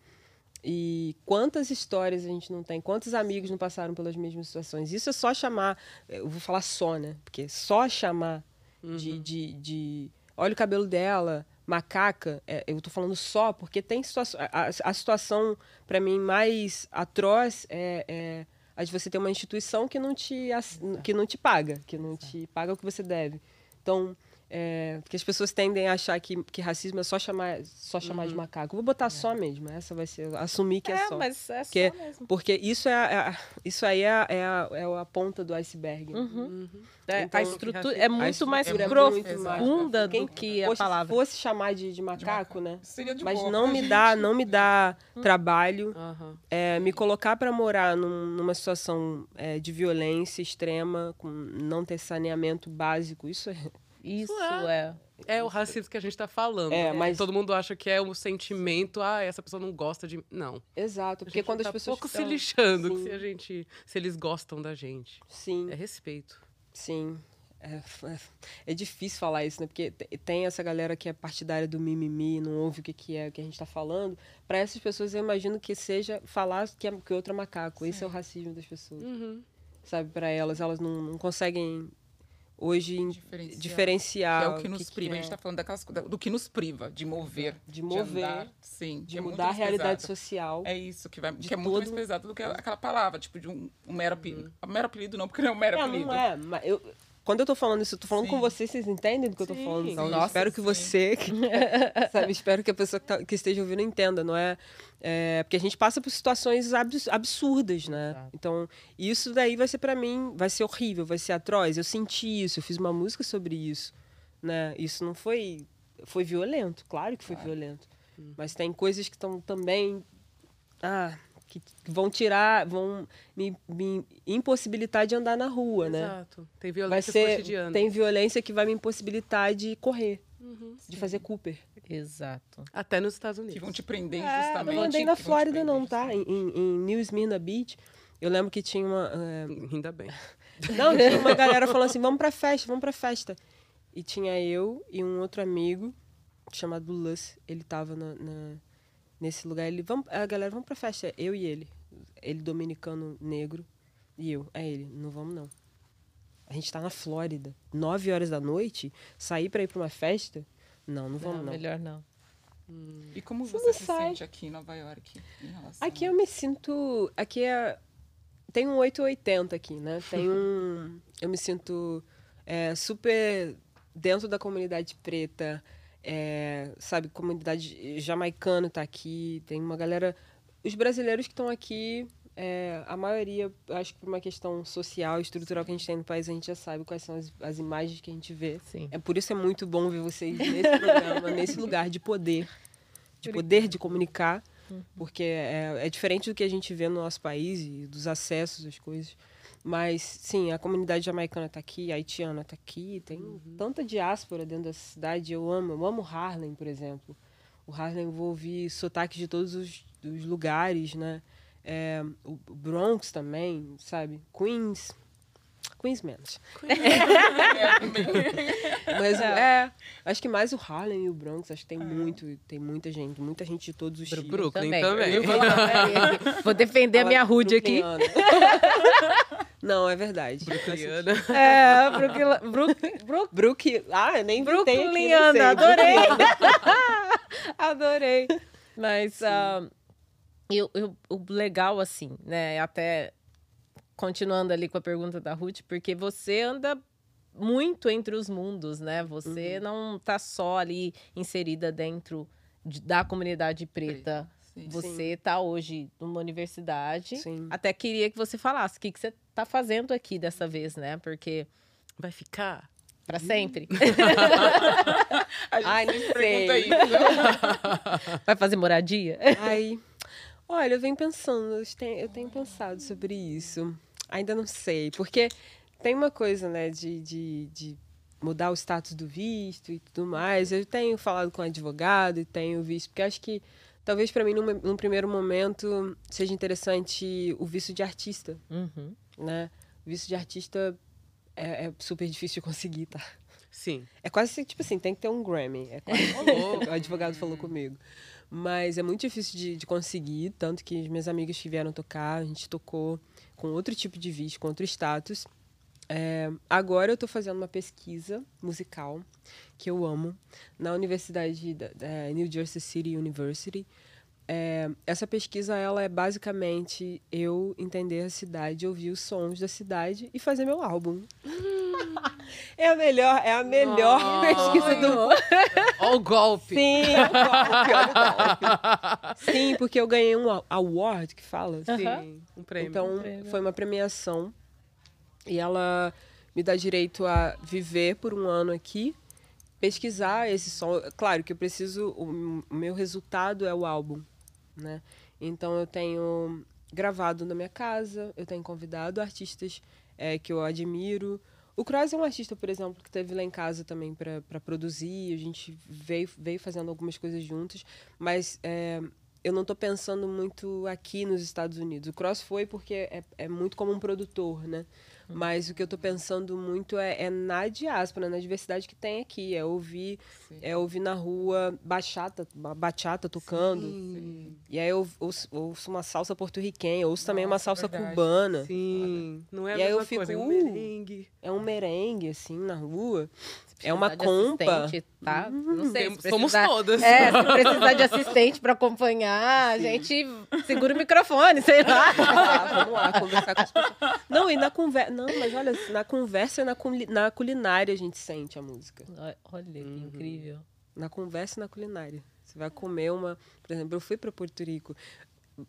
B: E quantas histórias a gente não tem, quantos amigos não passaram pelas mesmas situações. Isso é só chamar, eu vou falar só, né? Porque só chamar uhum. de, de, de. Olha o cabelo dela, macaca, é, eu tô falando só porque tem situação. A, a situação, para mim, mais atroz é, é de você ter uma instituição que não te, que não te paga, que não te paga o que você deve. Então, é, porque as pessoas tendem a achar que, que racismo é só chamar, só chamar uhum. de macaco. Vou botar é. só mesmo. Essa vai ser. Assumir que é, é só.
A: Mas é
B: porque,
A: só mesmo.
B: Porque isso, é, a, isso aí é a, é, a, é a ponta do iceberg.
A: Uhum. Uhum. É, então, a estrutura é muito mais profunda do que a palavra.
B: Se fosse chamar de, de macaco, de né? De mas <laughs> não me, dá, não me dá hum. trabalho é, me colocar para morar num, numa situação é, de violência extrema, com não ter saneamento básico. Isso é
A: isso é.
C: é. o racismo que a gente está falando.
B: É, mas...
C: Todo mundo acha que é um sentimento, ah, essa pessoa não gosta de. Não.
B: Exato, porque quando
C: tá
B: as pessoas.
C: pouco estão... se lixando se, a gente, se eles gostam da gente.
B: Sim.
C: É respeito.
B: Sim. É, é, é, difícil falar isso, né? Porque tem essa galera que é partidária do mimimi, não ouve o que, que é o que a gente está falando. Para essas pessoas, eu imagino que seja falar que, é, que outro é macaco. Sim. Esse é o racismo das pessoas.
C: Uhum.
B: Sabe, para elas, elas não, não conseguem hoje diferenciar, diferenciar
D: que é o que nos que priva. Que é. A gente está falando daquelas, do que nos priva de mover,
B: de mover, de, andar,
D: sim,
B: de é mudar a realidade pesado. social.
D: É isso que vai, que é muito mais pesado do que aquela palavra, tipo de um, um mero apelido. Uhum. Um mero apelido não, porque não é um mero não, apelido.
B: Não é, mas eu quando eu tô falando isso, eu tô falando sim. com vocês, vocês entendem do que sim, eu tô falando? Então, Nossa, espero que sim. você, <laughs> sabe, espero que a pessoa que, tá, que, esteja ouvindo entenda, não é, é, Porque a gente passa por situações absurdas, né? Exato. Então, isso daí vai ser para mim, vai ser horrível, vai ser atroz. Eu senti isso, eu fiz uma música sobre isso, né? Isso não foi... Foi violento, claro que foi claro. violento. Hum. Mas tem coisas que estão também... Ah, que vão tirar, vão me, me, impossibilitar de andar na rua,
C: Exato.
B: né?
C: Exato. Tem violência
B: vai ser,
C: cotidiana.
B: Tem violência que vai me impossibilitar de correr, uhum, de fazer Cooper.
A: Exato.
C: Até nos Estados Unidos.
D: Que vão te prender
B: é,
D: justamente.
B: Eu não andei na Flórida não, tá? Em, em, New Smyrna Beach, eu lembro que tinha uma...
C: Uh... Ainda bem. <laughs>
B: Não, tinha uma galera falando assim, vamos pra festa, vamos pra festa. E tinha eu e um outro amigo chamado Lus, ele tava na, na nesse lugar. Ele, vamos, a galera, vamos pra festa. Eu e ele. Ele dominicano negro e eu. É ele, não vamos não. A gente tá na Flórida. Nove horas da noite, sair pra ir pra uma festa? Não, não vamos não. não.
A: Melhor não.
D: Hum. E como você, você se sai. sente aqui em Nova York? Em
B: aqui eu me sinto. Aqui é. Tem um 880 aqui, né? Tem um. <laughs> eu me sinto é, super dentro da comunidade preta. É, sabe, comunidade jamaicana está aqui, tem uma galera. Os brasileiros que estão aqui, é, a maioria, acho que por uma questão social, estrutural que a gente tem no país, a gente já sabe quais são as, as imagens que a gente vê.
A: Sim.
B: É por isso é muito bom ver vocês nesse programa, <laughs> nesse lugar de poder, de poder de comunicar, uhum. porque é, é diferente do que a gente vê no nosso país e dos acessos às coisas. Mas, sim, a comunidade jamaicana está aqui, a haitiana está aqui, tem uhum. tanta diáspora dentro da cidade. Eu amo, eu amo Harlem, por exemplo. O Harlem, eu vou ouvir sotaques de todos os, os lugares, né? É, o Bronx também, sabe? Queens, Queens menos. <laughs> Mas é, acho que mais o Harlem e o Bronx, acho que tem muito, tem muita gente, muita gente de todos os tipos.
C: Brooklyn também. também.
A: Vou defender a minha Rude aqui. <laughs>
B: Não, é verdade.
C: Brooklyana.
A: É, Brooklyn. Brook,
B: Brook, Brook, ah, eu nem
A: Brooklyana, adorei. <laughs> adorei. Mas uh, eu, eu, o legal, assim, né, até continuando ali com a pergunta da Ruth, porque você anda muito entre os mundos, né? Você uhum. não tá só ali inserida dentro de, da comunidade preta. Sim, você sim. tá hoje numa universidade. Sim. Até queria que você falasse o que, que você tá fazendo aqui dessa vez, né? Porque
C: vai ficar
A: para sempre. <laughs>
B: Ai, não sei.
A: Vai fazer moradia?
B: Ai. Olha, eu venho pensando, eu tenho, eu tenho pensado sobre isso. Ainda não sei, porque tem uma coisa, né, de, de, de mudar o status do visto e tudo mais. Eu tenho falado com advogado e tenho visto, porque acho que talvez para mim, num, num, primeiro momento, seja interessante o visto de artista,
A: uhum.
B: Né? Visto de artista é, é super difícil de conseguir, tá?
C: Sim.
B: É quase tipo assim, tem que ter um Grammy. É quase, o advogado falou comigo. Mas é muito difícil de, de conseguir, tanto que as minhas amigas que vieram tocar, a gente tocou com outro tipo de visto, com outro status. É, agora eu estou fazendo uma pesquisa musical que eu amo na Universidade da, da New Jersey City University. É, essa pesquisa ela é basicamente eu entender a cidade, ouvir os sons da cidade e fazer meu álbum. <laughs> é a melhor, é a melhor oh, pesquisa do mundo.
C: Olha o golpe.
B: Sim, o golpe, olha o golpe. Sim, porque eu ganhei um award que fala.
C: Sim, um prêmio.
B: Então
C: um prêmio.
B: foi uma premiação e ela me dá direito a viver por um ano aqui, pesquisar esse som. Claro que eu preciso, o meu resultado é o álbum, né? Então eu tenho gravado na minha casa, eu tenho convidado artistas é, que eu admiro. O Cross é um artista, por exemplo, que teve lá em casa também para produzir. A gente veio, veio fazendo algumas coisas juntos, mas é, eu não estou pensando muito aqui nos Estados Unidos. O Cross foi porque é, é muito como um produtor, né? Mas o que eu estou pensando muito é, é, na diáspora, na diversidade que tem aqui. É ouvir, é ouvir na rua bachata, bachata tocando. Sim. E aí eu ouço, ouço, uma salsa porto-riquenha, ouço Nossa, também uma salsa verdade. cubana.
C: Sim. Não é a
B: e
C: aí
B: eu fico,
C: coisa, é um merengue.
B: É um merengue, assim, na rua. É uma compa.
A: Tá? Não sei.
C: Se Somos todas.
A: É, se precisar de assistente para acompanhar, a gente segura o microfone, sei lá. <laughs>
B: Ah, vamos lá, conversar com as pessoas. Não, e na conversa. Não, mas olha, na conversa e na, na culinária a gente sente a música.
A: Olha, que uhum. incrível.
B: Na conversa e na culinária. Você vai comer uma. Por exemplo, eu fui para Porto Rico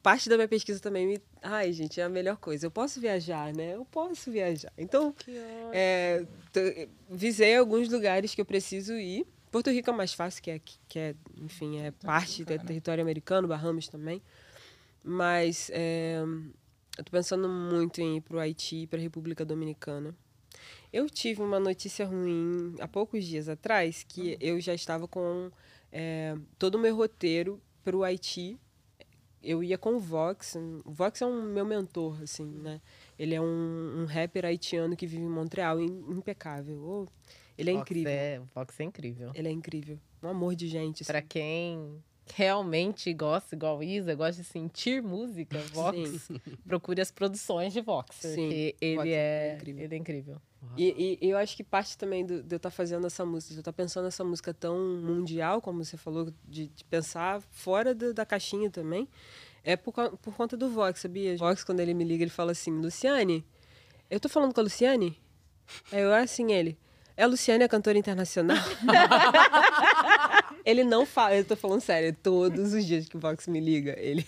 B: parte da minha pesquisa também me. Ai, gente, é a melhor coisa. Eu posso viajar, né? Eu posso viajar. Então, é, visei alguns lugares que eu preciso ir. Porto Rico é mais fácil, que é, que é enfim, é parte do território americano, Bahamas também. Mas é, eu tô pensando muito em ir para o Haiti e para a República Dominicana. Eu tive uma notícia ruim há poucos dias atrás, que uhum. eu já estava com é, todo o meu roteiro para o Haiti eu ia com o Vox. O Vox é um meu mentor, assim, né? Ele é um, um rapper haitiano que vive em Montreal, impecável. Oh, ele é
A: Vox
B: incrível.
A: É, o Vox é incrível.
B: Ele é incrível. Um amor de gente.
A: Assim. Pra quem realmente gosta, igual Isa, gosta de sentir música, <laughs> Vox, procure as produções de Vox. Sim. Porque ele Vox é, é, incrível. Ele é incrível.
B: E, e, eu acho que parte também do, de eu estar tá fazendo essa música, de eu estar tá pensando nessa música tão mundial, como você falou, de, de pensar fora do, da caixinha também, é por, por conta do Vox, sabia? O Vox, quando ele me liga, ele fala assim, Luciane, eu tô falando com a Luciane? Aí eu, assim, ele, é a Luciane, a cantora internacional? <laughs> ele não fala, eu tô falando sério, todos os dias que o Vox me liga, ele.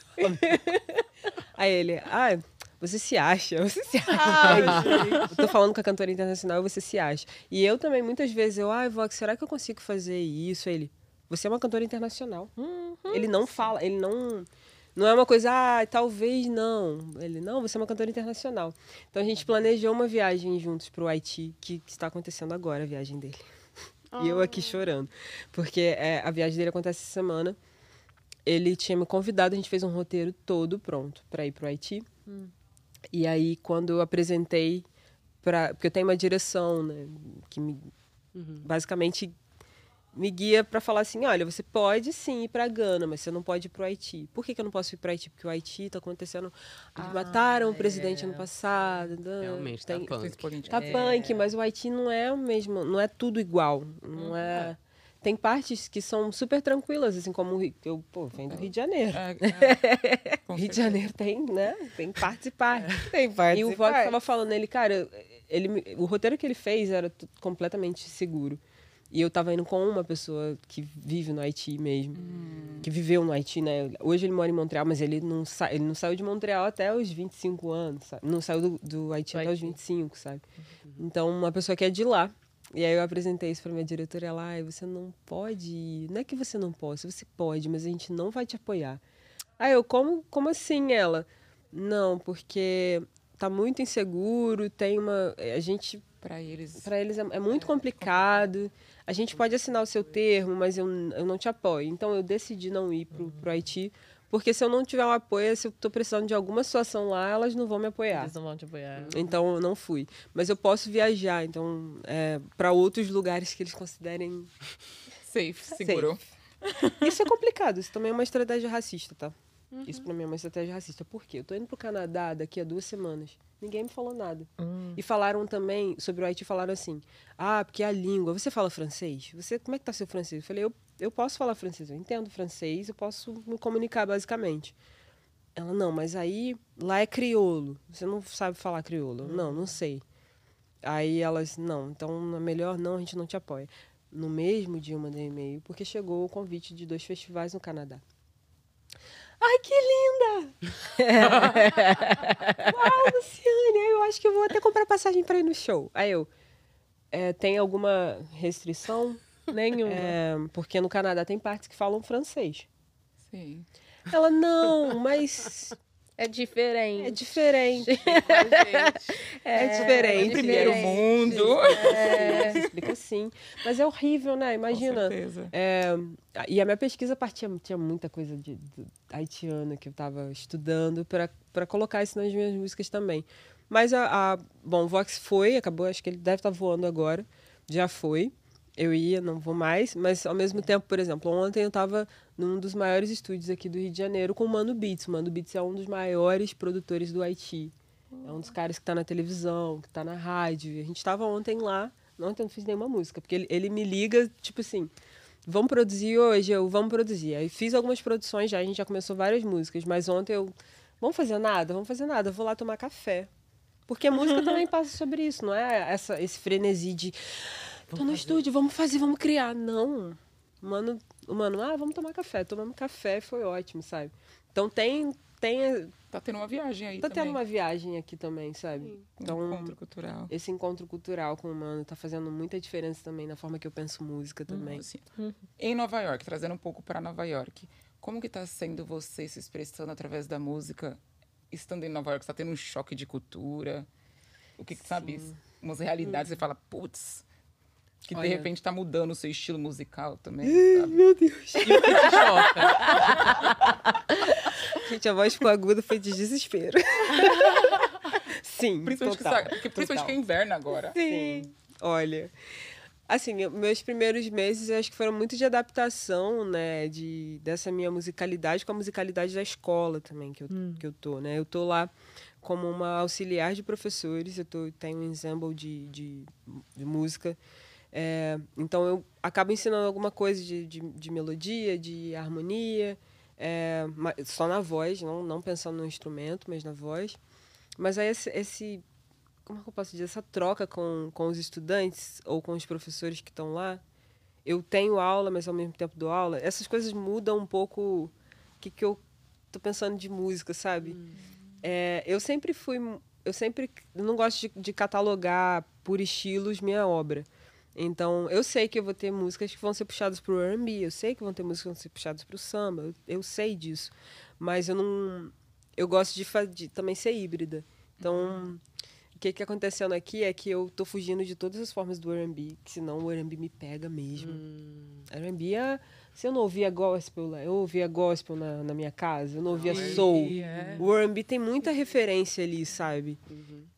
B: Aí ele, ah, você se acha, você se acha. eu tô falando com a cantora internacional, você se acha. E eu também, muitas vezes, eu, ah, Vox, será que eu consigo fazer isso? Aí ele, você é uma cantora internacional. Uhum. Ele não fala, ele não. Não é uma coisa, ah, talvez não. Ele, não, você é uma cantora internacional. Então a gente planejou uma viagem juntos para o Haiti, que, que, está acontecendo agora, a viagem dele. Oh. E eu aqui chorando. Porque é, a viagem dele acontece essa semana. Ele tinha me convidado, a gente fez um roteiro todo pronto para ir para o Haiti. Hum. E aí, quando eu apresentei, pra, porque eu tenho uma direção, né, que me, uhum. basicamente me guia para falar assim, olha, você pode sim ir para Gana, mas você não pode ir para o Haiti. Por que, que eu não posso ir para o Haiti? Porque o Haiti está acontecendo, ah, mataram é, o presidente ano passado.
C: Realmente, tá tem, tá punk.
B: Tá é. punk, mas o Haiti não é o mesmo, não é tudo igual, não hum, é... é tem partes que são super tranquilas, assim como eu pô, venho do Rio de Janeiro. É, é, <laughs> Rio de Janeiro tem, né? Tem partes e partes.
A: tem partes
B: e o Vox estava falando, ele, cara, ele, o roteiro que ele fez era completamente seguro. E eu tava indo com uma pessoa que vive no Haiti mesmo. Hum. Que viveu no Haiti, né? Hoje ele mora em Montreal, mas ele não, sa ele não saiu de Montreal até os 25 anos, sabe? Não saiu do, do Haiti do até Haiti. os 25, sabe? Uhum. Então, uma pessoa que é de lá. E aí eu apresentei isso pra minha diretora e ela, ai, você não pode ir. Não é que você não possa, você pode, mas a gente não vai te apoiar. Aí eu, como, como assim ela? Não, porque tá muito inseguro, tem uma. A gente.
D: Para eles.
B: Para eles é, é muito é complicado. A gente pode assinar o seu termo, mas eu, eu não te apoio. Então eu decidi não ir pro, pro Haiti Porque se eu não tiver um apoio, se eu tô precisando de alguma situação lá, elas não vão me apoiar.
A: Eles não vão te apoiar.
B: Então eu não fui. Mas eu posso viajar, então, é, para outros lugares que eles considerem.
D: Safe, seguro.
B: Isso é complicado, isso também é uma estratégia racista, tá? Isso pra mim é uma estratégia racista. Por quê? Eu tô indo pro Canadá daqui a duas semanas. Ninguém me falou nada. E falaram também, sobre o Haiti, falaram assim: ah, porque a língua. Você fala francês? Você, como é que tá seu francês? Eu falei: eu, eu posso falar francês, eu entendo francês, eu posso me comunicar basicamente. Ela, não, mas aí lá é crioulo. Você não sabe falar crioulo. Não, não sei. Aí elas, não, então é melhor não, a gente não te apoia. No mesmo dia eu mandei e-mail, porque chegou o convite de dois festivais no Canadá. Ai, que linda! <laughs> Uau, Luciane, eu acho que eu vou até comprar passagem para ir no show. Aí eu, é, tem alguma restrição?
A: Nenhuma.
B: É, porque no Canadá tem partes que falam francês.
D: Sim.
B: Ela, não, mas
A: É diferente.
B: é diferente. <laughs> É,
A: É
B: diferente.
D: Primeiro
A: diferente.
D: mundo.
A: É.
B: Se explica assim. Mas é horrível, né? Imagina.
D: Com certeza.
B: É, e a minha pesquisa partia, tinha muita coisa de, de haitiana que eu estava estudando para colocar isso nas minhas músicas também. Mas a, a- Bom, o Vox foi, acabou, acho que ele deve estar voando agora. Já foi. Eu ia, não vou mais. Mas ao mesmo tempo, por exemplo, ontem eu estava num dos maiores estúdios aqui do Rio de Janeiro com o Mano Beats. O Mano Beats é um dos maiores produtores do Haiti. É um dos caras que tá na televisão, que tá na rádio. A gente estava ontem lá. Ontem eu não fiz nenhuma música, porque ele, ele me liga, tipo assim, vamos produzir hoje? Eu, vamos produzir. Aí fiz algumas produções já, a gente já começou várias músicas, mas ontem eu, vamos fazer nada? Vamos fazer nada, eu vou lá tomar café. Porque a música também passa sobre isso, não é essa, esse frenesi de tô no estúdio, vamos fazer, vamos criar. Não. Mano, o mano, ah, vamos tomar café. Tomamos café, foi ótimo, sabe? Então tem, tem
D: Tá tendo uma viagem aí
B: tá
D: também.
B: tendo uma viagem aqui também, sabe? Então,
D: Um encontro cultural.
B: esse encontro cultural com o mano tá fazendo muita diferença também na forma que eu penso música também.
D: Assim, Em Nova York, trazendo um pouco para Nova York, como que tá sendo você se expressando através da música, estando em Nova York? Você tá tendo um choque de cultura? O que, que sabe? Umas realidades, você fala, putz, que de
B: Olha.
D: repente tá mudando o seu estilo musical também, sabe?
B: Meu Deus.
C: E o que te choca? <laughs>
B: Gente, a voz ficou aguda foi de desespero. <laughs> Sim,
D: Principalmente, que,
B: total,
D: sa- porque, principalmente que é inverno agora.
B: Sim. Olha, assim, eu- meus primeiros meses eu acho que foram muito de adaptação, né, de dessa minha musicalidade com a musicalidade da escola também que eu, que eu tô, né? Eu tô lá como uma auxiliar de professores, eu tô, tenho um ensemble de, de, de música. É, então eu acabo ensinando alguma coisa de, de, de melodia, de harmonia, é, só na voz, não, não pensando no instrumento, mas na voz. Mas aí esse, esse como é que eu posso dizer, essa troca com, com os estudantes ou com os professores que estão lá, eu tenho aula, mas ao mesmo tempo dou aula, essas coisas mudam um pouco o que, que eu tô pensando de música, sabe? É, eu sempre fui, eu sempre não gosto de, de catalogar por estilos minha obra. Então, eu sei que eu vou ter músicas que vão ser puxadas pro R&B, eu sei que vão ter músicas que vão ser puxadas pro samba, eu, eu sei disso. Mas eu não eu gosto de, de também ser híbrida. Então, o que que acontecendo aqui é que eu tô fugindo de todas as formas do R&B, que senão o R&B me pega mesmo. R&B é... Se eu não ouvia gospel lá, eu ouvia gospel na, na minha casa, eu não ouvia soul.
C: é.
B: O R&B tem muita referência ali, sabe?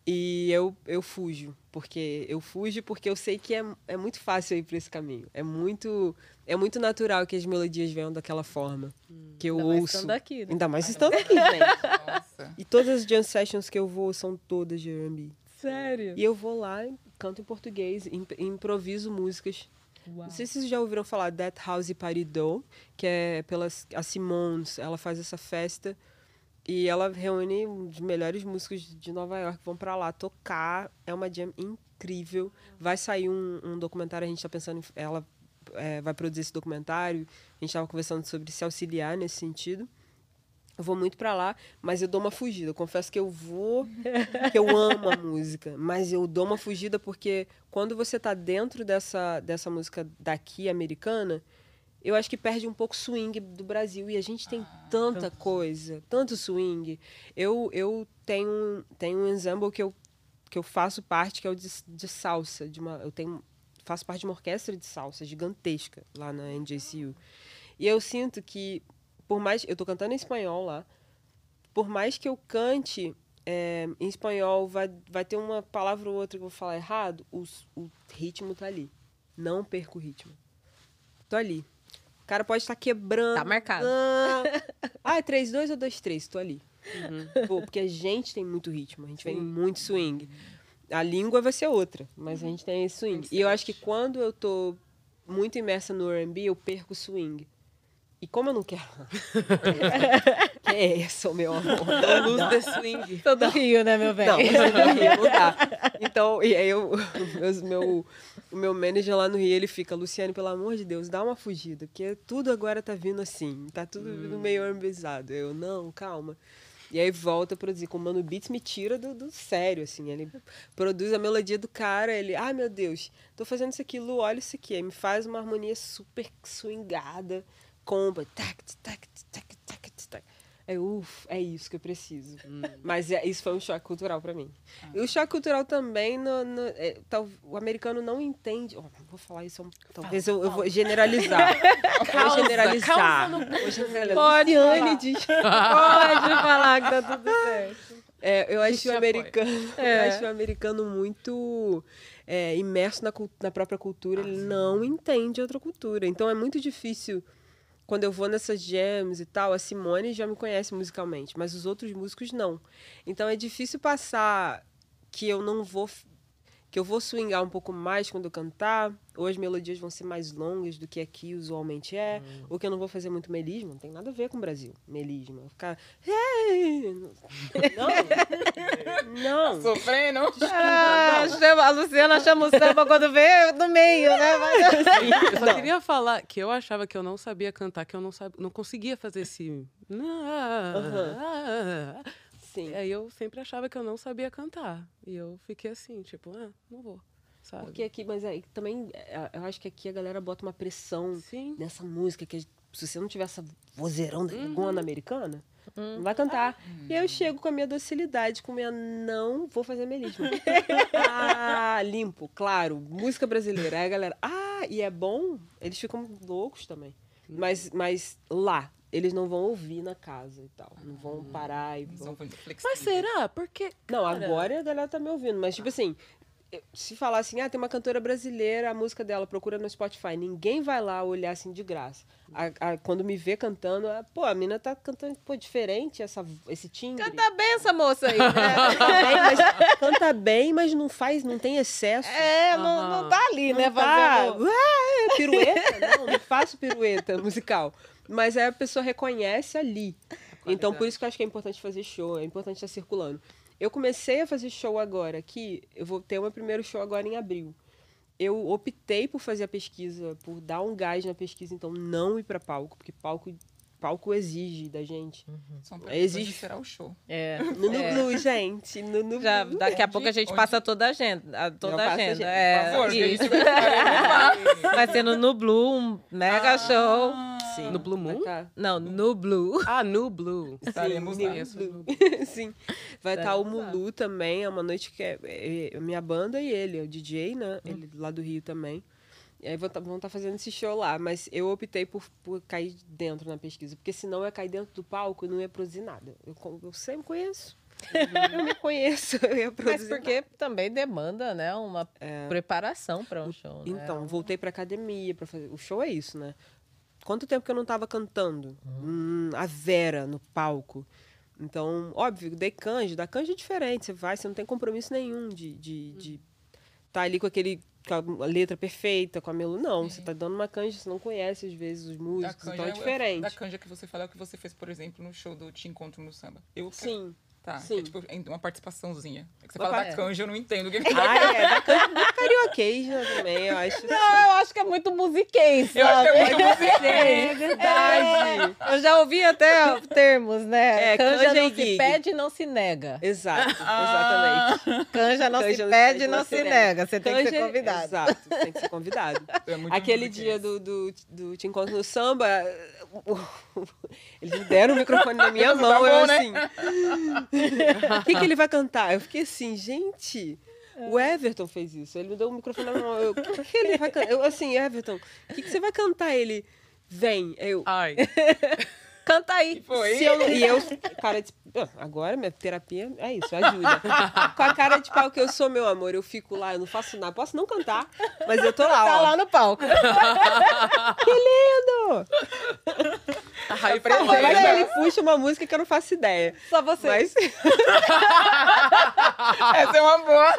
B: E eu, eu fujo, porque eu fujo porque eu sei que é, é muito fácil ir por esse caminho. É muito é muito natural que as melodias venham daquela forma, que eu
A: Ainda mais
B: ouço.
A: estando aqui, né?
B: Ainda mais estando aqui, gente.
D: Nossa.
B: E todas as jam sessions que eu vou são todas de R&B.
A: Sério?
B: E eu vou lá, canto em português, imp- improviso músicas.
A: Uau.
B: Não sei se vocês já ouviram falar That House Party Do, que é pela a Simons, ela faz essa festa e ela reúne dos melhores músicos de Nova York que vão pra lá tocar. É uma jam incrível. Vai sair um, um documentário, a gente tá pensando ela é, vai produzir esse documentário. A gente tava conversando sobre se auxiliar nesse sentido. Eu vou muito pra lá, mas eu dou uma fugida. Eu confesso que eu vou, que eu amo a música, mas eu dou uma fugida porque quando você tá dentro dessa, dessa música daqui americana, eu acho que perde um pouco o swing do Brasil e a gente tem tanta coisa, tanto swing. Eu eu tenho tenho um ensemble que eu que eu faço parte que é o de, de salsa, de uma eu tenho faço parte de uma orquestra de salsa gigantesca lá na NJCU. E eu sinto que por mais. Eu tô cantando em espanhol lá. Por mais que eu cante é, em espanhol, vai, vai ter uma palavra ou outra que eu vou falar errado, o, o ritmo tá ali. Não perco o ritmo. Tô ali. O cara pode estar quebrando.
A: Tá marcado.
B: Ah, <laughs> ah é 3-2 ou 2-3? Tô ali. Pô, porque a gente tem muito ritmo, a gente vem muito swing. A língua vai ser outra, mas a gente tem esse swing. E eu acho que quando eu tô muito imersa no R&B, eu perco o swing. E como eu não quero... <laughs> que é isso, meu amor?
C: Luz de swing.
A: Todo Rio, né, meu bem?
B: Não, no Rio não dá. Então, e aí eu, <laughs> meus- meu, o meu manager lá no Rio, ele fica, Luciane, pelo amor de Deus, dá uma fugida, porque tudo agora tá vindo assim, tá tudo vindo meio ambizado. Eu, não, calma. E aí volta a produzir. Com o Mano Beats me tira do, do sério, assim. Ele produz a melodia do cara, ele, ai meu Deus, tô fazendo isso aqui, Lu, olha isso aqui. Aí me faz uma harmonia super swingada, comba, tac, tac, tac, tac, tac. É, uff, é isso que eu preciso. Mas é, isso foi um choque cultural pra mim. E o choque cultural também, no, no- é, tal- o americano não entende. ó, vou falar isso, talvez eu, eu vou generalizar. <laughs> vou generalizar. Vou generalizar.
A: Pode falar.
B: diz- <laughs>
A: Pode falar que tá tudo certo.
B: É, eu acho o
C: apoia.
B: americano,
A: É.
B: eu acho o americano muito é, imerso na, na própria cultura, ele não entende outra cultura. Então é muito difícil quando eu vou nessas jams e tal, a Simone já me conhece musicalmente, mas os outros músicos não. Então é difícil passar que eu não vou que eu vou swingar um pouco mais quando eu cantar, ou as melodias vão ser mais longas do que aqui usualmente é, ou que eu não vou fazer muito melismo, não tem nada a ver com o Brasil, melismo. Ficar <laughs> não. Não.
D: Sofrendo?
A: Ah, chama, a Luciana chama o samba quando vê no meio, né? Mas-
C: Eu só <laughs> queria falar que eu achava que eu não sabia cantar, que eu não, sab... não conseguia fazer esse.
B: Sim.
C: E aí eu sempre achava que eu não sabia cantar. E eu fiquei assim, tipo, ah, não vou. Sabe?
B: Porque aqui, mas aí também, é, eu acho que aqui a galera bota uma pressão
C: Sim.
B: nessa música, que se você não tiver essa vozeirão da
C: Uhum.
B: americana, não vai cantar. E aí eu chego com a minha docilidade, com a minha não vou fazer melismo. <laughs> ah, limpo, claro, música brasileira. Aí a galera, ah, e é bom? Eles ficam loucos também. Mas, mas lá, eles não vão ouvir na casa e tal. Não vão parar e vão.
C: Mas será? Porque.
B: não, agora a galera tá me ouvindo, mas tipo assim, se falar assim, ah, tem uma cantora brasileira, a música dela, procura no Spotify, ninguém vai lá olhar assim de graça. A- a- quando me vê cantando, ah, pô, a mina tá cantando, pô, diferente essa, esse timbre.
A: Canta bem essa moça aí, né? <laughs>
B: Canta bem, mas, canta bem, mas não faz, não tem excesso.
A: É, não, não tá ali, né?
B: Não tá,
A: Fazendo...
B: "Ué, pirueta? Não, não faço pirueta musical. Mas aí a pessoa reconhece ali. Então, por isso que eu acho que é importante fazer show, é importante estar circulando. Eu comecei a fazer show agora aqui, eu vou ter o meu primeiro show agora em abril. Eu optei por fazer a pesquisa, por dar um gás na pesquisa, então não ir para palco, porque palco, palco exige da gente.
D: São
B: Exige-
D: Existe. será o show.
A: É.
B: No, no
A: É.
B: Blue, <laughs> gente. No, no
A: Já,
B: Blue.
A: daqui a pouco a gente
D: Onde-
A: passa toda a agenda. a- Toda a agenda.
B: agenda,
A: É,
D: Por favor,
A: isso.
D: gente <laughs> vai
A: Vai ser no No Blue, um mega show.
B: Sim.
C: No Blue Moon?
B: Tá-
A: Não, no Blue.
C: Ah, no Blue.
D: Estaremos
B: Sim,
D: lá.
B: Blue. <laughs> Sim. Vai estar o Mulu também, é uma noite que é, é- é minha banda e ele, é o DJ, né? Ele lá do Rio também. E aí vão estar fazendo esse show lá, mas eu optei por, por cair dentro na pesquisa, porque senão eu ia cair dentro do palco e não ia produzir nada. Eu, eu sempre conheço. eu me conheço, eu ia
A: Mas porque também demanda, né, uma preparação para um show, né?
B: Então, voltei pra academia para fazer. O show é isso, né? Quanto tempo que eu não tava cantando? Hum, a Vera no palco. Então, óbvio, dei canja. Da canja é diferente. Você vai, você não tem compromisso nenhum de estar de, de tá ali com aquele. com a letra perfeita, com a melu. Não, você tá dando uma canja, você não conhece às vezes os músicos, então é
D: canja,
B: diferente.
D: Da canja que você fala é o que você fez, por exemplo, no show do Te Encontro no Samba. Eu,
B: Sim.
D: Tá,
B: sim.
D: é tipo uma participaçãozinha. É que você
B: Uma
D: fala da canja, eu não entendo o que
B: Ah, é. Da canja muito <laughs> carioquês também, eu acho.
A: Não, eu acho que é muito musiquês,
D: Eu acho que é muito musiquês. <laughs>
B: É verdade.
A: Eu já ouvi até termos, né?
B: É,
A: canja,
B: canja
A: não se
B: gig.
A: pede, não se nega.
B: Exato,
D: Ah.
B: exatamente.
A: Canja não
B: Canja
A: se
B: não
A: pede, não se nega. Você tem que ser
B: Canja-
A: convidado.
B: Exato, tem que ser convidado.
D: É
B: Aquele
D: musiquês.
B: dia do, do, do Te Encontro no Samba, <laughs> eles me deram o microfone na minha <laughs>
D: Tá
B: mão, eu
D: né?
B: assim... O que, que ele vai cantar? Eu fiquei assim, gente... O Everton fez isso. Ele me deu o microfone na mão. Eu, o que, que ele vai cantar? Eu, assim, Everton, o que, que você vai cantar? Ele, vem. Eu,
C: Ai. <laughs>
A: Canta aí.
D: Foi?
B: Se eu, e eu, cara de. ah, Agora minha terapia é isso, ajuda. Com a cara de pau que eu sou, meu amor, eu fico lá, eu não faço nada. Posso não cantar, mas eu tô lá,
A: Tá
B: ó.
A: lá no palco.
B: Que lindo! Vai que ele puxa uma música que eu não faço ideia.
A: Só você.
B: Mas <laughs>
D: Essa é uma boa.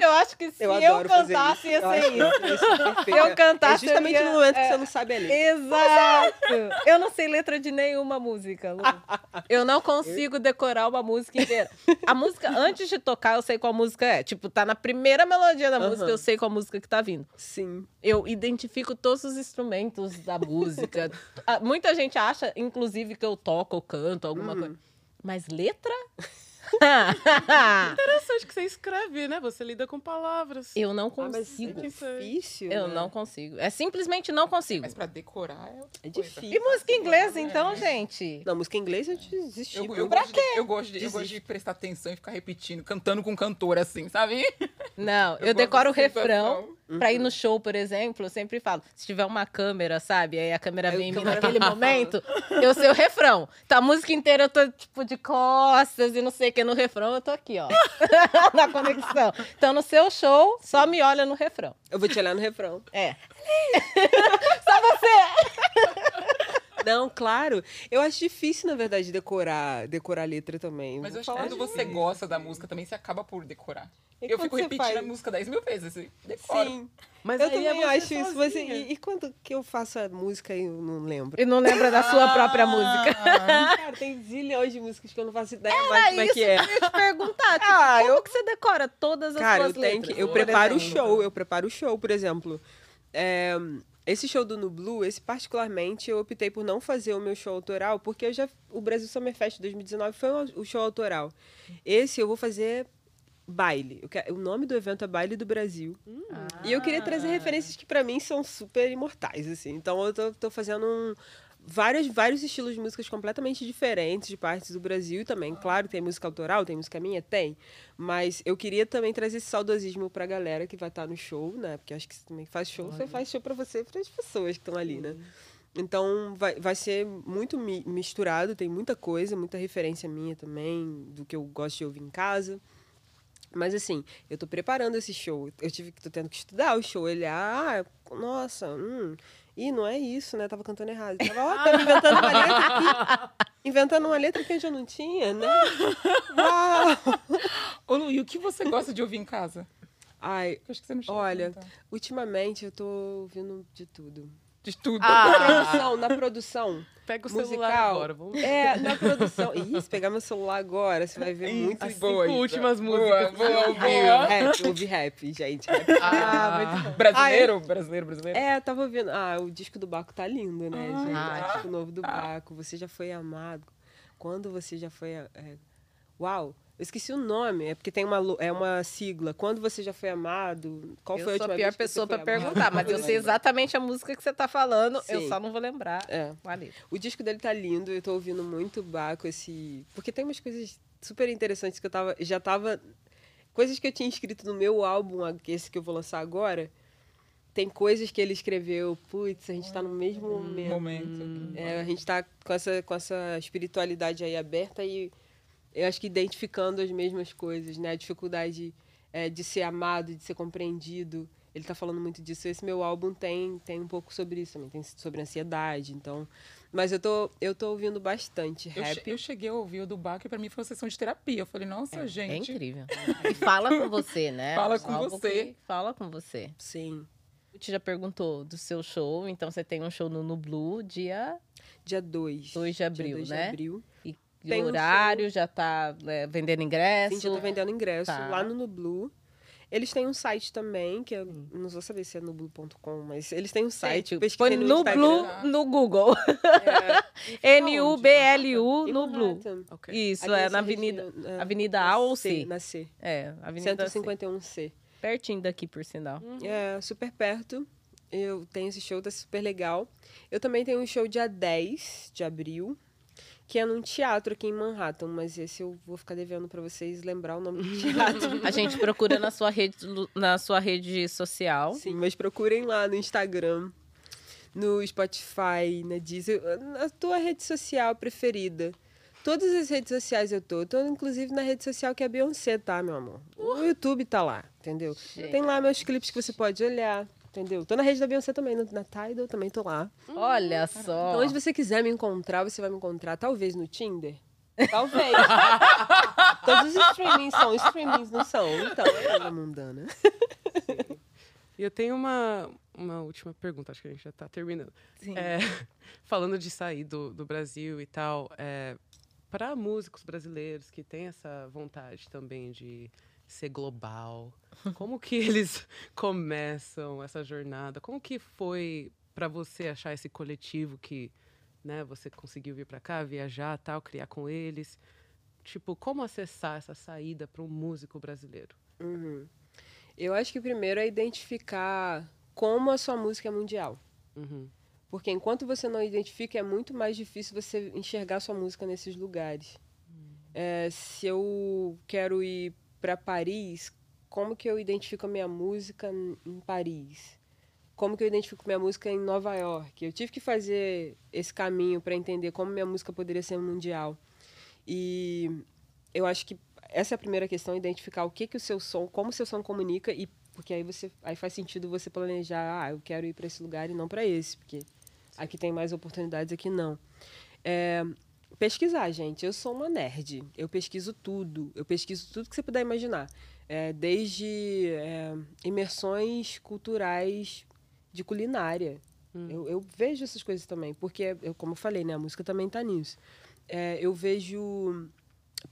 A: Eu acho que se
B: eu
A: eu, cantasse, ia
B: Eu
A: ser isso. Se eu cantasse,
B: É justamente
A: ia-
B: no momento que
A: é.
B: você não sabe a letra.
A: Exato! Eu não sei letra de nenhuma música, Lu. Eu não consigo decorar uma música inteira. A música, antes de tocar, eu sei qual música é. Tipo, tá na primeira melodia da música,
B: Aham.
A: eu sei qual música que tá vindo.
B: Sim.
A: Eu identifico todos os instrumentos da música. <laughs> Ah, Muita gente acha, inclusive, que eu toco ou canto alguma
B: Uhum.
A: coisa. Mas letra? <laughs>
C: Interessante que você escreve, né? Você lida com palavras.
A: eu não
B: Ah, mas
A: consigo.
B: é difícil.
A: Eu
B: né?
A: não consigo. É simplesmente não consigo.
D: Mas pra decorar é
B: É difícil.
A: E música inglesa, então, gente?
B: Não, música em inglês eu desisti.
D: Eu, eu, gosto de, eu, gosto de, eu gosto de prestar atenção e ficar repetindo, cantando com cantor, assim, sabe?
A: Não, eu,
D: gosto
A: decoro o refrão.
D: Sensação.
A: Pra ir no show, por exemplo, eu sempre falo, se tiver uma câmera, sabe? Aí a câmera vem em mim naquele momento, eu sei o refrão. Então a música inteira eu tô, tipo, de costas e não sei o que. No refrão eu tô aqui, ó. <laughs> na conexão. Então no seu show, só me olha no refrão.
B: Eu vou te olhar no refrão.
A: É. <laughs>
B: Não, claro. Eu acho difícil, na verdade, decorar, decorar a letra também.
D: Mas eu acho que quando você gosta da música também, você acaba por decorar.
B: E
D: eu fico repetindo
B: faz?
D: a música 10 mil vezes, assim, decoro.
B: Sim.
C: Mas
B: eu
C: aí é
B: também
C: você
B: acho isso. Mas e,
C: sozinha.
B: e quando que eu faço a música e eu não lembro?
A: E não lembra da sua própria música. <laughs>
B: Cara, tem zilhões de músicas que eu não faço ideia mais como é que é.
A: eu ia te perguntar. <laughs> Tipo,
B: Ah,
A: como
B: eu-
A: que você decora todas as
B: Cara, eu
A: suas
B: tenho
A: letras?
B: que. Eu preparo o show, eu preparo o show, por exemplo. É, esse show do Nublu, esse particularmente, eu optei por não fazer o meu show autoral, porque eu já. O Brasil Summer Fest 2019 foi o show autoral. Esse eu vou fazer baile. Quero- o nome do evento é Baile do Brasil. E eu queria trazer referências que pra mim são super imortais, assim. Então eu tô, tô fazendo um, vários, vários estilos de músicas completamente diferentes de partes do Brasil também. Claro, tem música autoral, tem música minha, tem. Mas eu queria também trazer esse saudosismo pra galera que vai estar no show, né? Porque acho que você também faz show, você faz show pra você e pras pessoas que estão ali, né? Então vai, vai ser muito mi- misturado, tem muita coisa, muita referência minha também, do que eu gosto de ouvir em casa. Mas assim, eu tô preparando esse show. Eu tive que tô tendo que estudar o show. Ele, ah, nossa, hum. Ih, não é isso, né? Tava cantando errado. <laughs> Tava, ó, tava inventando uma letra aqui. Inventando uma letra que eu já não tinha, né? Uau! <laughs>
D: Ô, Lu, e o que você gosta de ouvir em casa?
B: Ai,
D: acho que você não chegou
B: olha, ultimamente eu tô ouvindo de tudo.
D: De tudo.
B: Na
C: Ah, <laughs>
B: produção, na produção.
C: pega o
B: musical.
C: celular agora. Vamos
B: É, na produção. Ih, se pegar meu celular agora, você vai ver muito
C: As
D: boa, Isa.
C: últimas
D: Boa,
C: músicas.
D: boa, boa.
B: rap, ouvi rap, gente. Rap.
A: Ah, muito bom.
D: Brasileiro? Brasileiro, brasileiro?
B: É, tava ouvindo. Ah, o disco do Baco tá lindo, né, gente?
A: Ai.
B: o disco novo do Baco. Você já foi amado. Quando você já foi. é, Uau! Eu esqueci o nome, é porque tem uma, é uma sigla. Quando você já foi amado? Qual
A: eu
B: foi a
A: sou
B: última
A: a pior
B: vez que
A: pessoa
B: você
A: pra
B: foi amado?
A: perguntar, mas eu sei exatamente a música que você tá falando, eu
B: Sim.
A: só não vou lembrar
B: É.
A: a.
B: O disco dele tá lindo, eu tô ouvindo muito Baco, esse. Porque tem umas coisas super interessantes que eu tava. Já tava. Coisas que eu tinha escrito no meu álbum, esse que eu vou lançar agora. Tem coisas que ele escreveu, putz, a gente tá no mesmo momento.
D: Momento.
B: É, a gente tá com essa, com essa espiritualidade aí aberta e eu acho que identificando as mesmas coisas, né? A dificuldade é, de ser amado, de ser compreendido. Ele tá falando muito disso. Esse meu álbum tem, tem um pouco sobre isso também, tem sobre ansiedade, então... Mas eu tô, eu tô ouvindo bastante
D: Eu, che-
B: rap.
D: eu cheguei a ouvir o do Bach e pra mim foi uma sessão de terapia. Eu falei, nossa,
A: É
D: gente.
A: incrível. <laughs> E fala com você, né?
D: Fala com
A: Algo
D: você.
A: Fala com você.
B: Sim.
A: O Ti já perguntou do seu show, então você tem um show no, no Blue dia
B: Dia 2.
A: 2 de abril,
B: Dia 2
A: né?
B: de abril.
A: e e
B: Tem
A: horário, já tá é, vendendo ingresso.
B: Sim, já tá vendendo ingresso
A: Tá.
B: lá no Nublu. Eles têm um site também, que eu não vou saber se é nublu.com, mas eles têm um site.
A: Gente,
B: pesquisem
A: põe
B: no
A: no
B: Instagram.
A: No Google.
B: É.
A: N-U-B-L-U
B: Em
A: no Blue.
B: Manhattan.
C: Ok.
A: Isso,
B: Ali
A: é
B: nessa
A: na Avenida,
B: região, é,
A: Avenida A ou
B: C,
A: C.
B: Na C.
A: É, Avenida C.
B: 151C.
A: Pertinho daqui, por sinal.
B: É, super perto. Eu tenho esse show, tá super legal. Eu também tenho um show dia 10 de abril, que é num teatro aqui em Manhattan, mas esse eu vou ficar devendo pra vocês lembrar o nome do <laughs> teatro.
A: A gente procura na sua rede, na sua rede social.
B: Sim, mas procurem lá no Instagram. no Spotify, na Deezer, na tua rede social preferida. Todas as redes sociais eu tô. Tô, inclusive, na rede social que é a Beyoncé, tá, meu amor? O YouTube tá lá, entendeu? Tem lá meus clipes que você pode olhar, entendeu? Tô na rede da Beyoncé também, no- na Tidal também tô lá.
A: Olha só.
B: Então, onde você quiser me encontrar, você vai me encontrar, talvez no Tinder. Talvez. <laughs> Todos os streamings são streamings, não são? Então, é mundana.
C: E eu tenho uma, uma última pergunta, acho que a gente já está terminando.
A: Sim.
C: É, <laughs> falando de sair do, do Brasil e tal, é, para músicos brasileiros que têm essa vontade também de ser global, como que <laughs> eles começam essa jornada? Como que foi para você achar esse coletivo que né, você conseguiu vir para cá, viajar, tal, criar com eles? Tipo, como acessar essa saída para um músico brasileiro?
B: Uhum. Eu acho que primeiro é identificar como a sua música é mundial.
C: Uhum.
B: Porque enquanto você não identifica, é muito mais difícil você enxergar sua música nesses lugares. É, se eu quero ir para Paris, como que eu identifico a minha música em Paris? Como que eu identifico minha música em Nova York? Eu tive que fazer esse caminho para entender como minha música poderia ser mundial. E eu acho que essa é a primeira questão, identificar o que que o seu som, como o seu som comunica e porque aí você aí faz sentido você planejar, ah, eu quero ir para esse lugar e não para esse, porque aqui tem mais oportunidades, aqui não. É, pesquisar, gente. Eu sou uma nerd. Eu pesquiso tudo. Eu pesquiso tudo que você puder imaginar. É, desde é, imersões culturais de culinária. Eu, eu vejo essas coisas também, porque, eu, como eu falei, né, a música também está nisso. É, eu vejo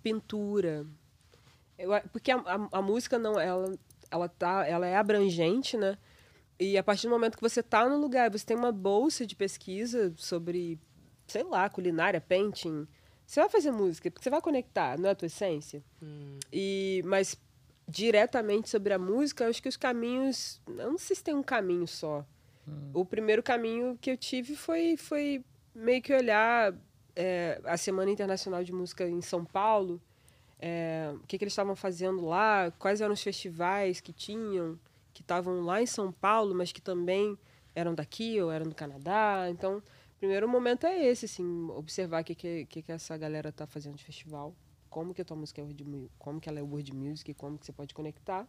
B: pintura. Eu porque a, a, a música não, ela, ela, tá, ela é abrangente, né? E a partir do momento que você está no lugar, você tem uma bolsa de pesquisa sobre, sei lá, culinária, painting, você vai fazer música, porque você vai conectar, não é a tua essência? E, mas diretamente sobre a música, eu acho que os caminhos. Eu não sei se tem um caminho só. O primeiro caminho que eu tive foi, foi meio que olhar é, a Semana Internacional de Música em São Paulo, é, o que, que eles estavam fazendo lá, quais eram os festivais que tinham, que estavam lá em São Paulo, mas que também eram daqui ou eram do Canadá. Então, primeiro momento é esse, assim, observar o que, que, que, essa galera está fazendo de festival, como que a tua música é world, mu- como que ela é world music, como que você pode conectar.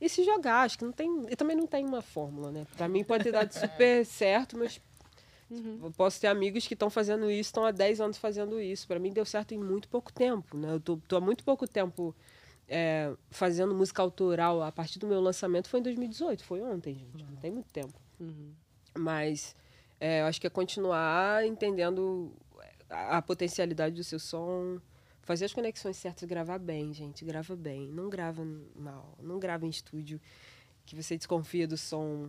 B: E se jogar, acho que não tem. E também não tem uma fórmula, né? Pra mim pode ter dado <laughs> super certo, mas eu posso ter amigos que estão fazendo isso, estão há 10 anos fazendo isso. Para mim deu certo em muito pouco tempo, né? Eu tô, tô há muito pouco tempo é, fazendo música autoral. A partir do meu lançamento foi em 2018, foi ontem, gente. Não tem muito tempo. Mas é, eu acho que é continuar entendendo a, a potencialidade do seu som, fazer as conexões certas, gravar bem, gente. Grava bem. Não grava mal. Não grava em estúdio que você desconfia do som.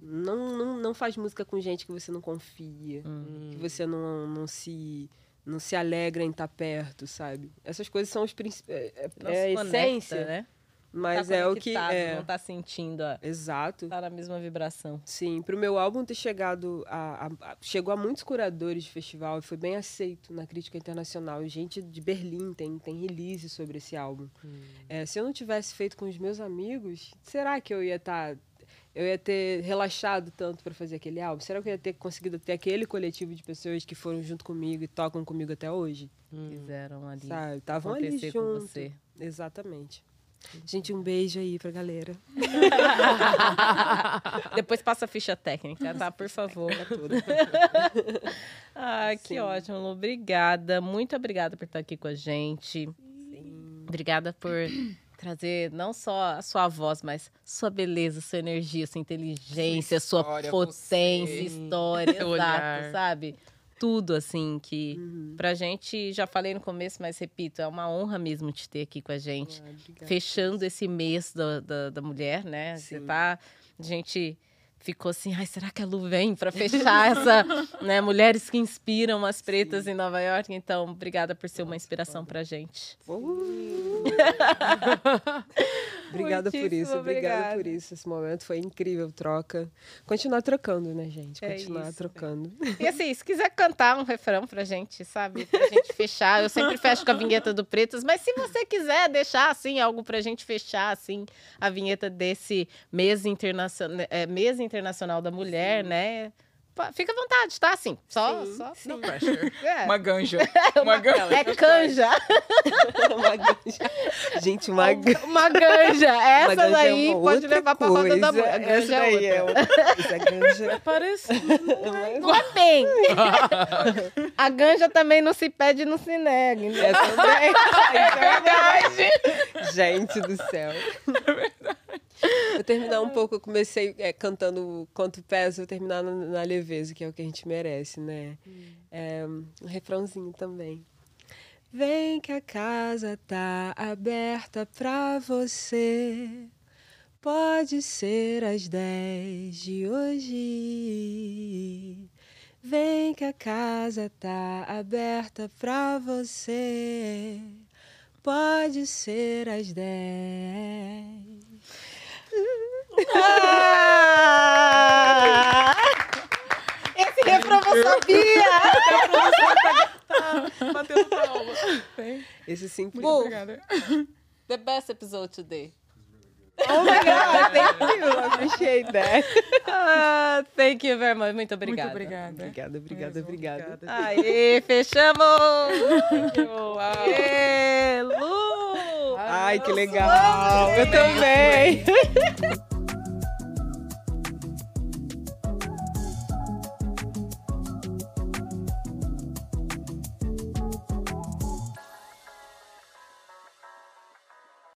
B: Não, não, não faz música com gente que você não confia, que você não, não se não se alegra em estar perto, sabe? Essas coisas são os princípios. É, é- é a essência,
A: né?
B: Mas
A: tá
B: é o que. É,
A: Não tá sentindo, ó,
B: Exato.
A: tá na mesma vibração.
B: Sim, pro meu álbum ter chegado a, a- a- chegou a muitos curadores de festival e foi bem aceito na crítica internacional. Gente de Berlim tem, tem release sobre esse álbum. É, se eu não tivesse feito com os meus amigos, será que eu ia estar eu ia ter relaxado tanto para fazer aquele álbum? Será que eu ia ter conseguido ter aquele coletivo de pessoas que foram junto comigo e tocam comigo até hoje?
A: Fizeram ali.
B: Sabe? Estavam ali
A: acontecer com
B: junto.
A: você.
B: Exatamente. Gente, um beijo aí pra galera. <laughs>
A: Depois passa a ficha técnica, tá? Por favor. <laughs> ah, que
B: Sim.
A: ótimo, Lu. Obrigada. Muito obrigada por estar aqui com a gente. Obrigada por trazer não só a sua voz, mas sua beleza, sua energia, sua inteligência, sua,
D: história,
A: potência,
D: você.
A: história, exato, sabe? Tudo assim que pra gente, já falei no começo, mas repito, é uma honra mesmo te ter aqui com a gente
B: Ah,
A: fechando esse mês da, da, da mulher, né? Você
B: Sim.
A: tá. A gente ficou assim, ai, será que a Lu vem para fechar essa, né? <laughs> Mulheres que inspiram as pretas em Nova York. Então, obrigada por ser uma inspiração pra gente.
B: Uh! <laughs> obrigada por isso, obrigada
A: obrigada.
B: por isso. Esse momento foi incrível, troca. Continuar trocando, né, gente?
A: É
B: Continuar
A: isso.
B: trocando.
A: E assim, se quiser cantar um refrão pra gente, sabe? Pra gente fechar. Eu sempre fecho com a vinheta do Pretas, mas se você quiser deixar, assim, algo pra gente fechar, assim, a vinheta desse mês, internacion... é, mês internacional da mulher, né? Pa- Fica à vontade, tá? Assim, só.
B: Sim,
A: só
B: sim.
C: No <laughs> pressure.
A: é.
D: Uma ganja. <laughs> Uma ganja.
A: É canja. <laughs>
B: uma ganja. Gente, uma ganja.
A: Uma ganja. Essa
B: Uma ganja é
A: daí pode
B: outra
A: levar pra roda da
B: coisa.
A: mãe. A
B: Essa
A: ganja é
B: é
A: outra.
B: outra coisa. A ganja.
C: Parecido.
A: Não é bem. A ganja também não se pede e não se nega. entendeu?
B: É também. É verdade. Gente do céu. <laughs> Vou terminar um pouco, eu comecei é, cantando Quanto Pesa, vou terminar na, na leveza, que é o que a gente merece, né? É, um refrãozinho também. Vem que a casa tá aberta pra você. Pode ser às 10 de hoje. Vem que a casa tá aberta pra você. Pode ser às 10.
A: Ah! Esse refrão eu sabia!
C: Batendo palma.
B: Esse sim.
D: Muito
A: Bom.
D: obrigada.
A: The best episode today.
B: Oh my God, thank you. I appreciate that.
A: Ah, thank you very much. Muito obrigada.
D: Muito obrigada.
B: Obrigada, obrigada, obrigada.
A: Aê, fechamos! Aê, Lu!
B: Ai, que legal. Eu também. <laughs>